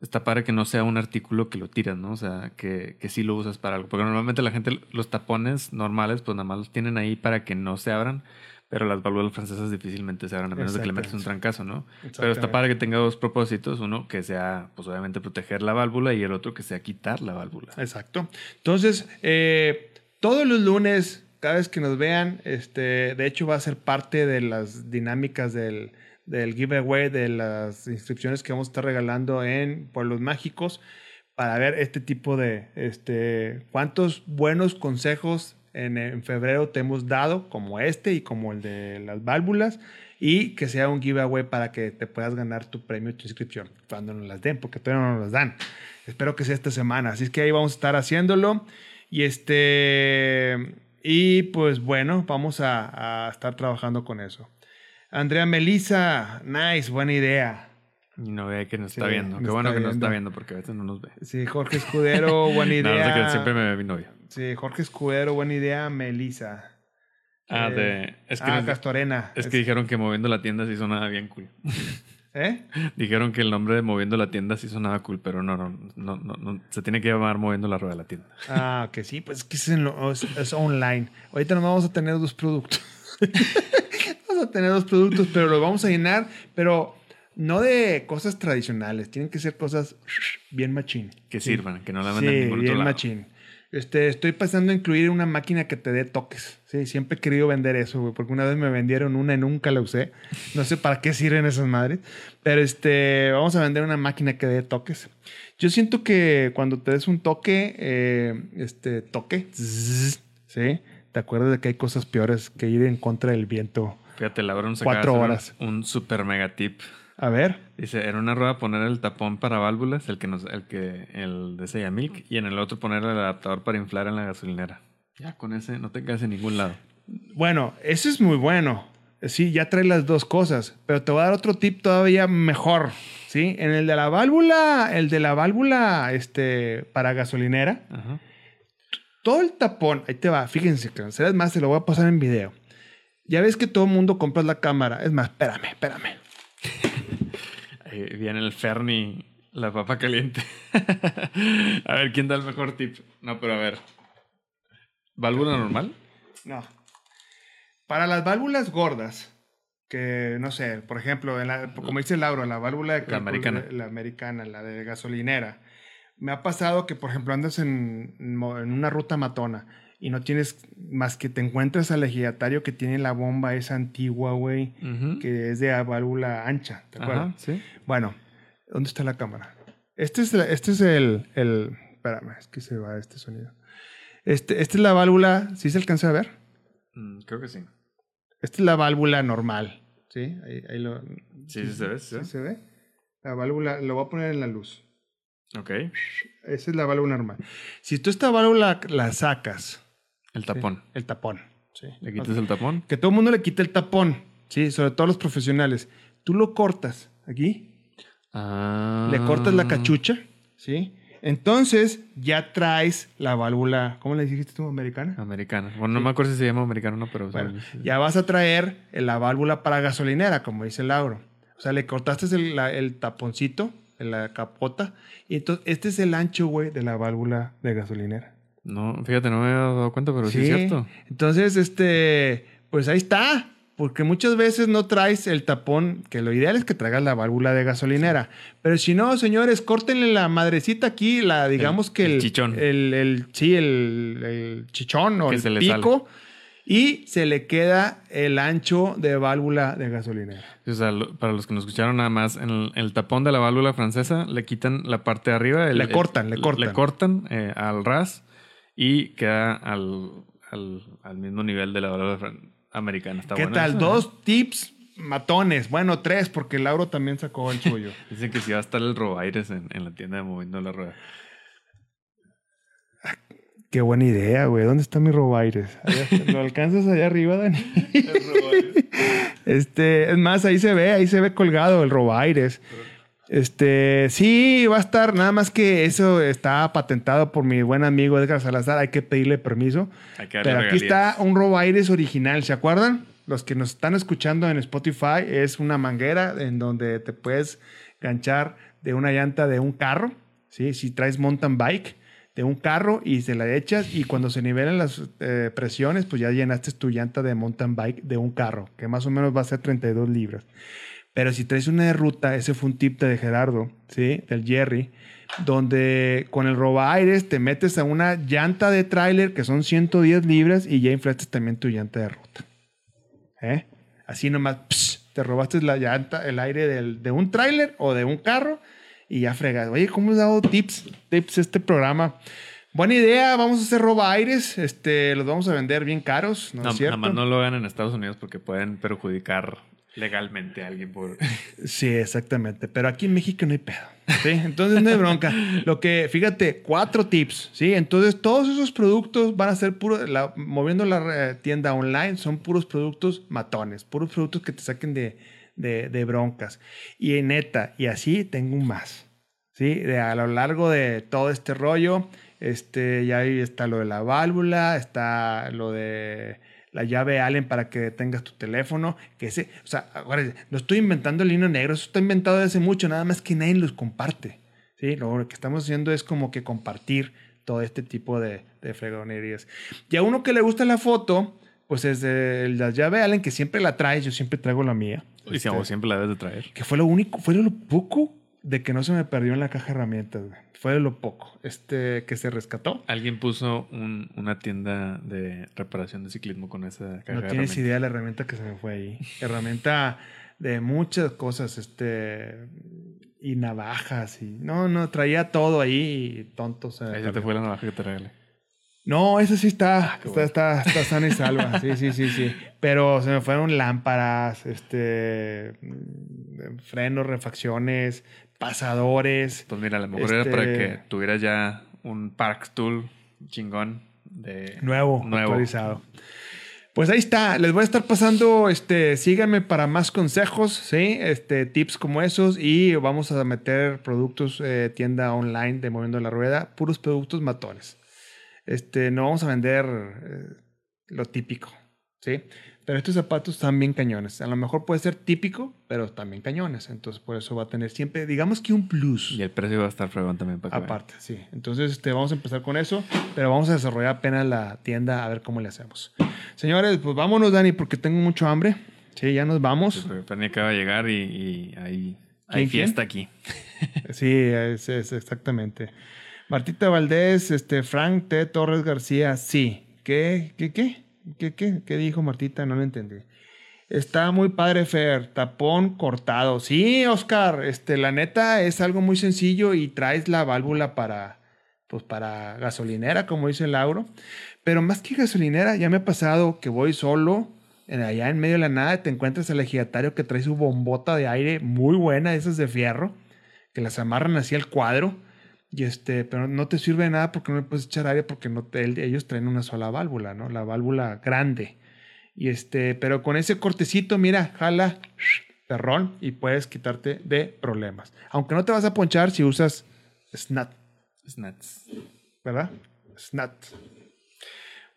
está padre que no sea un artículo que lo tiras, ¿no? O sea, que, que sí lo usas para algo. Porque normalmente la gente, los tapones normales, pues nada más los tienen ahí para que no se abran, pero las válvulas francesas difícilmente se abran, a menos de que le metas un trancazo, ¿no? Pero está padre que tenga dos propósitos. Uno, que sea, pues obviamente proteger la válvula y el otro, que sea quitar la válvula. Exacto. Entonces, eh, todos los lunes, cada vez que nos vean, este, de hecho va a ser parte de las dinámicas del, del giveaway, de las inscripciones que vamos a estar regalando en Pueblos Mágicos, para ver este tipo de, este, cuántos buenos consejos en, en febrero te hemos dado, como este y como el de las válvulas, y que sea un giveaway para que te puedas ganar tu premio, tu inscripción, cuando nos las den, porque todavía no nos las dan. Espero que sea esta semana. Así es que ahí vamos a estar haciéndolo. Y este. Y pues bueno, vamos a, a estar trabajando con eso. Andrea Melisa, nice, buena idea. Y no ve que nos está viendo. Qué bueno que nos está viendo. porque a veces no nos ve. Sí, Jorge Escudero, [laughs] buena No, no sé idea. que siempre me ve mi novia. Sí, Jorge Escudero, buena idea, Melisa. Ah, Eh, de. Es que, ah, nos- Castorena. es que dijeron que moviendo la tienda sí sonaba bien cool. [laughs] ¿Eh? [laughs] Dijeron que el nombre de moviendo la tienda sí sonaba cool, pero no, no, no, no, no, se tiene que llamar moviendo la rueda de la tienda. Ah, que sí, pues es que es online. Ahorita nos vamos a tener dos productos. A tener dos productos, pero los vamos a llenar, pero no de cosas tradicionales. Tienen que ser cosas bien machín. Que Sí. sirvan, que no la Sí, vendan en ningún otro bien lado. machín. Este, estoy pasando a incluir una máquina que te dé toques. Sí, siempre he querido vender eso, güey, porque una vez me vendieron una y nunca la usé. No sé para qué sirven esas madres. Pero este, vamos a vender una máquina que dé toques. Yo siento que cuando te des un toque, eh, este, toque, ¿sí? Te acuerdas de que hay cosas peores que ir en contra del viento. Fíjate, la se acaba de Cuatro hacer un- horas. Un, super mega tip. A ver. Dice, en una rueda poner el tapón para válvulas, el que nos, el que, el de Sella Milk, y en el otro poner el adaptador para inflar en la gasolinera. Ya con ese no te quedas en ningún lado. Bueno, eso es muy bueno. Sí, ya trae las dos cosas, pero te voy a dar otro tip todavía mejor. ¿Sí? En el de la válvula, el de la válvula este, para gasolinera, Ajá. todo el tapón, ahí te va, fíjense, que es más, se lo voy a pasar en video. Ya ves que todo el mundo compra la cámara. Es más, espérame, espérame. [laughs] Ahí viene el Ferni, la papa caliente. [laughs] a ver, ¿quién da el mejor tip? No, pero a ver. ¿Válvula normal? No. Para las válvulas gordas, que no sé, por ejemplo, en la- como dice Lauro, la válvula de La americana. la americana, la de gasolinera. Me ha pasado que, por ejemplo, andas en una ruta matona y no tienes más que te encuentras al ejidatario que tiene la bomba esa antigua, güey, que es de válvula ancha, ¿te acuerdas? Ajá, sí. Bueno, ¿dónde está la cámara? Este es, este es el, el... Espérame, es que se va este sonido. Este, esta es la válvula, ¿sí se alcanza a ver? Mm, creo que sí. Esta es la válvula normal, ¿sí? Ahí, ahí lo... Sí, sí se ve, sí se ¿Sí ve. se ve? La válvula, lo voy a poner en la luz. Ok. Esa es la válvula normal. Si tú esta válvula la sacas, El tapón. el tapón, ¿sí? Le quitas el tapón. Que todo el mundo le quite el tapón, ¿sí? Sobre todo los profesionales. Tú lo cortas aquí, Ah. le cortas la cachucha, ¿sí? Entonces ya traes la válvula, ¿cómo le dijiste tú, americana? Americana. Bueno, no me acuerdo si se llama americano o no, pero. Bueno, ya vas a traer la válvula para gasolinera, como dice Lauro. O sea, le cortaste el, la- el taponcito, la capota, y entonces este es el ancho, güey, de la válvula de gasolinera. No, fíjate, no me había dado cuenta, pero sí, es cierto. Entonces, este, pues ahí está. Porque muchas veces no traes el tapón, que lo ideal es que traigas la válvula de gasolinera. Pero si no, señores, córtenle la madrecita aquí, la digamos que el, el chichón. El, el- sí, el, el chichón o Que el se pico. Y se le queda el ancho de válvula de gasolinera. O sea, lo- para los que nos escucharon nada más, en el, el tapón de la válvula francesa le quitan la parte de arriba. Le cortan, le cortan. Le cortan eh, al ras y queda al, al, al mismo nivel de la fran- americana. Está ¿Qué tal? eso, Dos tips matones. Bueno, tres, porque Lauro también sacó el suyo. [laughs] ¿eh? Dicen que sí va a estar el robaires en, en la tienda de moviendo la rueda. Qué buena idea, güey. ¿Dónde está mi robaires? ¿Lo alcanzas allá arriba, Dani? [laughs] Este, es más, ahí se ve, ahí se ve colgado el robaires. Este, sí, va a estar, nada más que eso está patentado por mi buen amigo Edgar Salazar, hay que pedirle permiso. Hay que darle Pero aquí regalías. está un robaires original, ¿se acuerdan? Los que nos están escuchando en Spotify es una manguera en donde te puedes ganchar de una llanta de un carro, ¿sí? Si traes mountain bike de un carro y se la echas y cuando se nivelan las eh, presiones, pues ya llenaste tu llanta de mountain bike de un carro, que más o menos va a ser 32 libras. Pero si traes una ruta, ese fue un tip de Gerardo, ¿sí? Del Jerry, donde con el roba aires te metes a una llanta de tráiler que son 110 libras y ya inflaste también tu llanta de ruta. ¿Eh? Así nomás, te robaste la llanta, el aire del- de un tráiler o de un carro y ya fregas. Oye, ¿cómo has dado tips? Tips este programa. Buena idea, vamos a hacer roba aires, este, los vamos a vender bien caros, ¿no, No, es cierto? nada más no lo hagan en Estados Unidos porque pueden perjudicar legalmente a alguien por... Sí, exactamente. Pero aquí en México no hay pedo. ¿sí? [laughs] Entonces no hay bronca. Lo que, fíjate, cuatro tips. ¿sí? Entonces todos esos productos van a ser puros, la- moviendo la eh, tienda online, son puros productos matones, puros productos que te saquen de, de- de broncas. Y en neta, y así tengo un más. ¿sí? De, a lo largo de todo este rollo, este, ya ahí está lo de la válvula, está lo de la llave Allen para que tengas tu teléfono, que ese, o sea, ahora no estoy inventando el hilo negro, eso está inventado desde hace mucho, nada más que nadie los comparte, ¿sí? Lo que estamos haciendo es como que compartir todo este tipo de, de fregonerías. Y a uno que le gusta la foto, pues es de la llave Allen, que siempre la traes, yo siempre traigo la mía. Y si Este, siempre la debes de traer. que fue lo único, fue lo poco de que no se me perdió en la caja de herramientas, güey. Fue lo poco, este, que se rescató. Alguien puso un- una tienda de reparación de ciclismo con esa caja No tienes idea de la herramienta que se me fue ahí. [laughs] herramienta de muchas cosas, este, y navajas y no, no, traía todo ahí y tonto. Ahí se te fue la navaja que te regalé. No, esa sí está, qué está, bueno. está, está sana y salva. [laughs] Sí, sí, sí, sí. Pero se me fueron lámparas, este, mm, frenos, refacciones, pasadores. Pues mira, a lo mejor era para Este- que tuvieras ya un Park Tool chingón de Nuevo, Nuevo. actualizado. Pues ahí está, les voy a estar pasando, este, síganme para más consejos, ¿sí? Este, tips como esos y vamos a meter productos, eh, tienda online de Moviendo la Rueda, puros productos matones. Este, no vamos a vender eh, lo típico, ¿sí? Pero estos zapatos están bien cañones. A lo mejor puede ser típico, pero también cañones. Entonces, por eso va a tener siempre, digamos que un plus. Y el precio va a estar fregón también para vean. Aparte, sí. Entonces, este, vamos a empezar con eso, pero vamos a desarrollar apenas la tienda a ver cómo le hacemos. Señores, pues vámonos, Dani, porque tengo mucho hambre. Sí, ya nos vamos. Penny acaba de llegar y, y hay, hay ¿Quién, fiesta aquí. [laughs] Sí, es, es exactamente. Martita Valdés, este, Frank T. Torres García, sí. ¿Qué? ¿Qué? ¿Qué? ¿Qué? ¿Qué? ¿Qué dijo Martita? No lo entendí. Está muy padre, Fer. Tapón cortado. Sí, Oscar. Este, la neta es algo muy sencillo y traes la válvula para, pues, para gasolinera, como dice Lauro. Pero más que gasolinera, ya me ha pasado que voy solo, en, allá en medio de la nada, te encuentras al ejidatario que trae su bombota de aire muy buena, esas de fierro, que las amarran así al cuadro. Y este, pero no te sirve de nada porque no le puedes echar aire porque no te- ellos traen una sola válvula, ¿no? La válvula grande. Y este, pero con ese cortecito, mira, jala, [sniffs] perrón, y puedes quitarte de problemas. Aunque no te vas a ponchar si usas SNAT, Snats. ¿verdad? SNAT.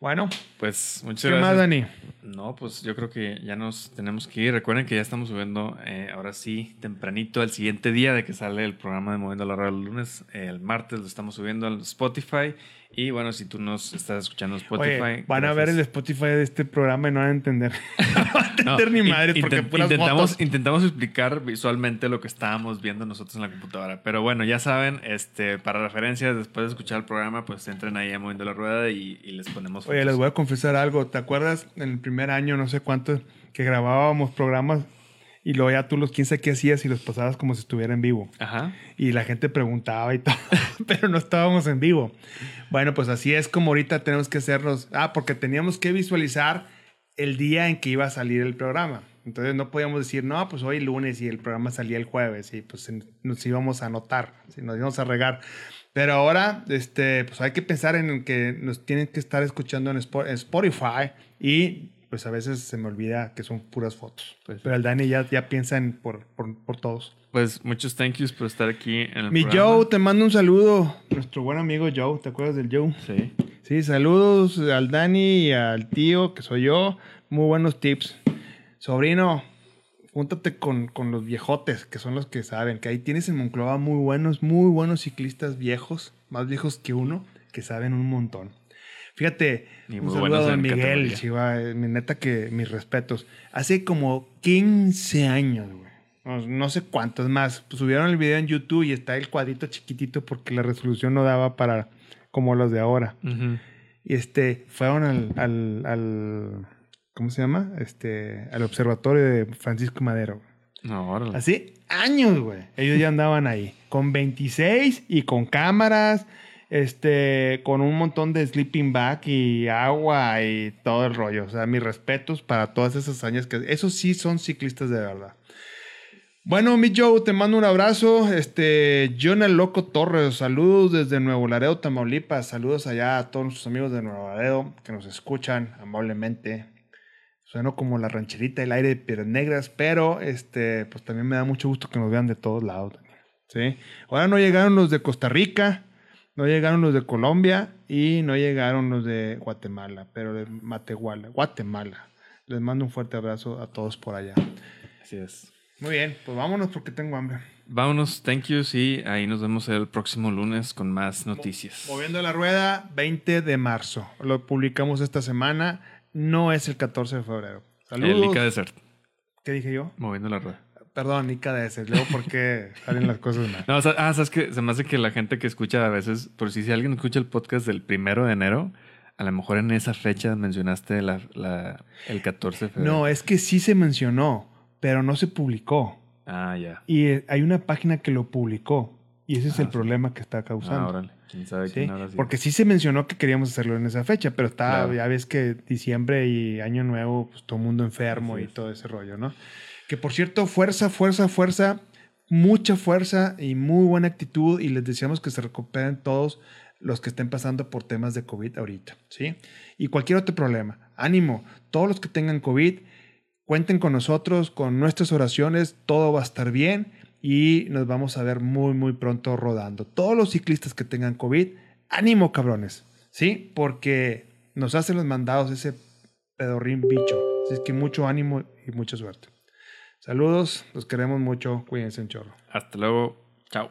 Bueno, Pues muchas ¿qué gracias. más, Dani? No, pues yo creo que ya nos tenemos que ir. Recuerden que ya estamos subiendo eh, ahora sí tempranito al siguiente día de que sale el programa de Moviendo la Radio el lunes. eh, el martes lo estamos subiendo al Spotify. Y bueno, si tú nos estás escuchando Spotify. Oye, van a ver el. Spotify de este programa y no van a entender. [laughs] [laughs] no van a No, entender ni madres porque intent- puras intentamos, intentamos explicar visualmente lo que estábamos viendo nosotros en la computadora. Pero bueno, ya saben, este, para referencias, después de escuchar el programa, pues entren ahí a Moviendo la Rueda y, y les ponemos Oye, fotos. les voy a confesar algo. ¿Te acuerdas en el primer año, no sé cuánto, que grabábamos programas y luego ya tú los 15 que hacías y los pasabas como si estuviera en vivo? Ajá. Y la gente preguntaba y todo, [laughs] pero no estábamos en vivo. Bueno, pues así es como ahorita tenemos que hacernos. Ah, porque teníamos que visualizar el día en que iba a salir el programa. Entonces no podíamos decir, no, pues hoy lunes y el programa salía el jueves y pues nos íbamos a anotar, si nos íbamos a regar. Pero ahora, este, pues hay que pensar en que nos tienen que estar escuchando en Spotify y pues a veces se me olvida que son puras fotos. Pues. Pero el Dani ya, ya piensa en por, por, por todos. Pues muchos thank yous por estar aquí en el Mi programa. Joe, te mando un saludo. Nuestro buen amigo Joe, ¿te acuerdas del Joe? Sí. Sí, saludos al Dani y al tío, que soy yo. Muy buenos tips. Sobrino, júntate con, con los viejotes, que son los que saben, que ahí tienes en Monclova muy buenos, muy buenos ciclistas viejos, más viejos que uno, que saben un montón. Fíjate, Y un saludo a Miguel. Chiva, mi neta que mis respetos. Hace como 15 años, güey. No, no sé cuántos más. Pues subieron el video en YouTube y está el cuadrito chiquitito porque la resolución no daba para como los de ahora. Ujú. Y este, fueron al, al, al- ¿cómo se llama? Este, al observatorio de Francisco Madero. No, órale. Hace años, güey. Ellos ya andaban ahí. Con 26 y con cámaras, este, con un montón de sleeping bag y agua y todo el rollo. O sea, mis respetos para todas esas años que esos sí son ciclistas de verdad. Bueno, mi Joe, te mando un abrazo. Este, Jonah Loco Torres, saludos desde Nuevo Laredo, Tamaulipas. Saludos allá a todos nuestros amigos de Nuevo Laredo que nos escuchan amablemente. Sueno como la rancherita del aire de Piedras Negras, pero este, pues también me da mucho gusto que nos vean de todos lados. ¿sí? Ahora no llegaron los de Costa Rica, no llegaron los de Colombia y no llegaron los de Guatemala, pero de Matehuala, Guatemala. Les mando un fuerte abrazo a todos por allá. Así es. Muy bien, pues vámonos porque tengo hambre. Vámonos, thank yous y ahí nos vemos el próximo lunes con más noticias. Moviendo la rueda, 20 de marzo. Lo publicamos esta semana. No es el 14 de febrero. El Saludos. Ica Desert, ¿Qué dije yo? moviendo la rueda. Perdón, Ica de ese. Luego, ¿por qué salen las cosas mal? [laughs] No, o sea, ah, sabes que se me hace que la gente que escucha a veces, por si, si alguien escucha el podcast del primero de enero, a lo mejor en esa fecha mencionaste la, la- el 14 de febrero. No, es que sí se mencionó, pero no se publicó. Ah, ya. Y eh, hay una página que lo publicó. Y ese es el Ah, sí. problema que está Ah, causando. órale. ¿Quién sabe ¿sí? quién habrá sido? Porque sí se mencionó que queríamos hacerlo en esa fecha, pero está, Claro. ya ves que diciembre y año nuevo, pues todo el mundo enfermo y todo ese rollo, ¿no? Que por cierto, fuerza, fuerza, fuerza, mucha fuerza y muy buena actitud y les deseamos que se recuperen todos los que estén pasando por temas de COVID ahorita, ¿sí? Y cualquier otro problema. Ánimo, todos los que tengan COVID, cuenten con nosotros, con nuestras oraciones, todo va a estar bien y nos vamos a ver muy, muy pronto rodando. Todos los ciclistas que tengan COVID, ánimo, cabrones, ¿sí? Porque nos hacen los mandados ese pedorrín bicho. Así es que mucho ánimo y mucha suerte. Saludos, los queremos mucho, cuídense un chorro. Hasta luego. Chao.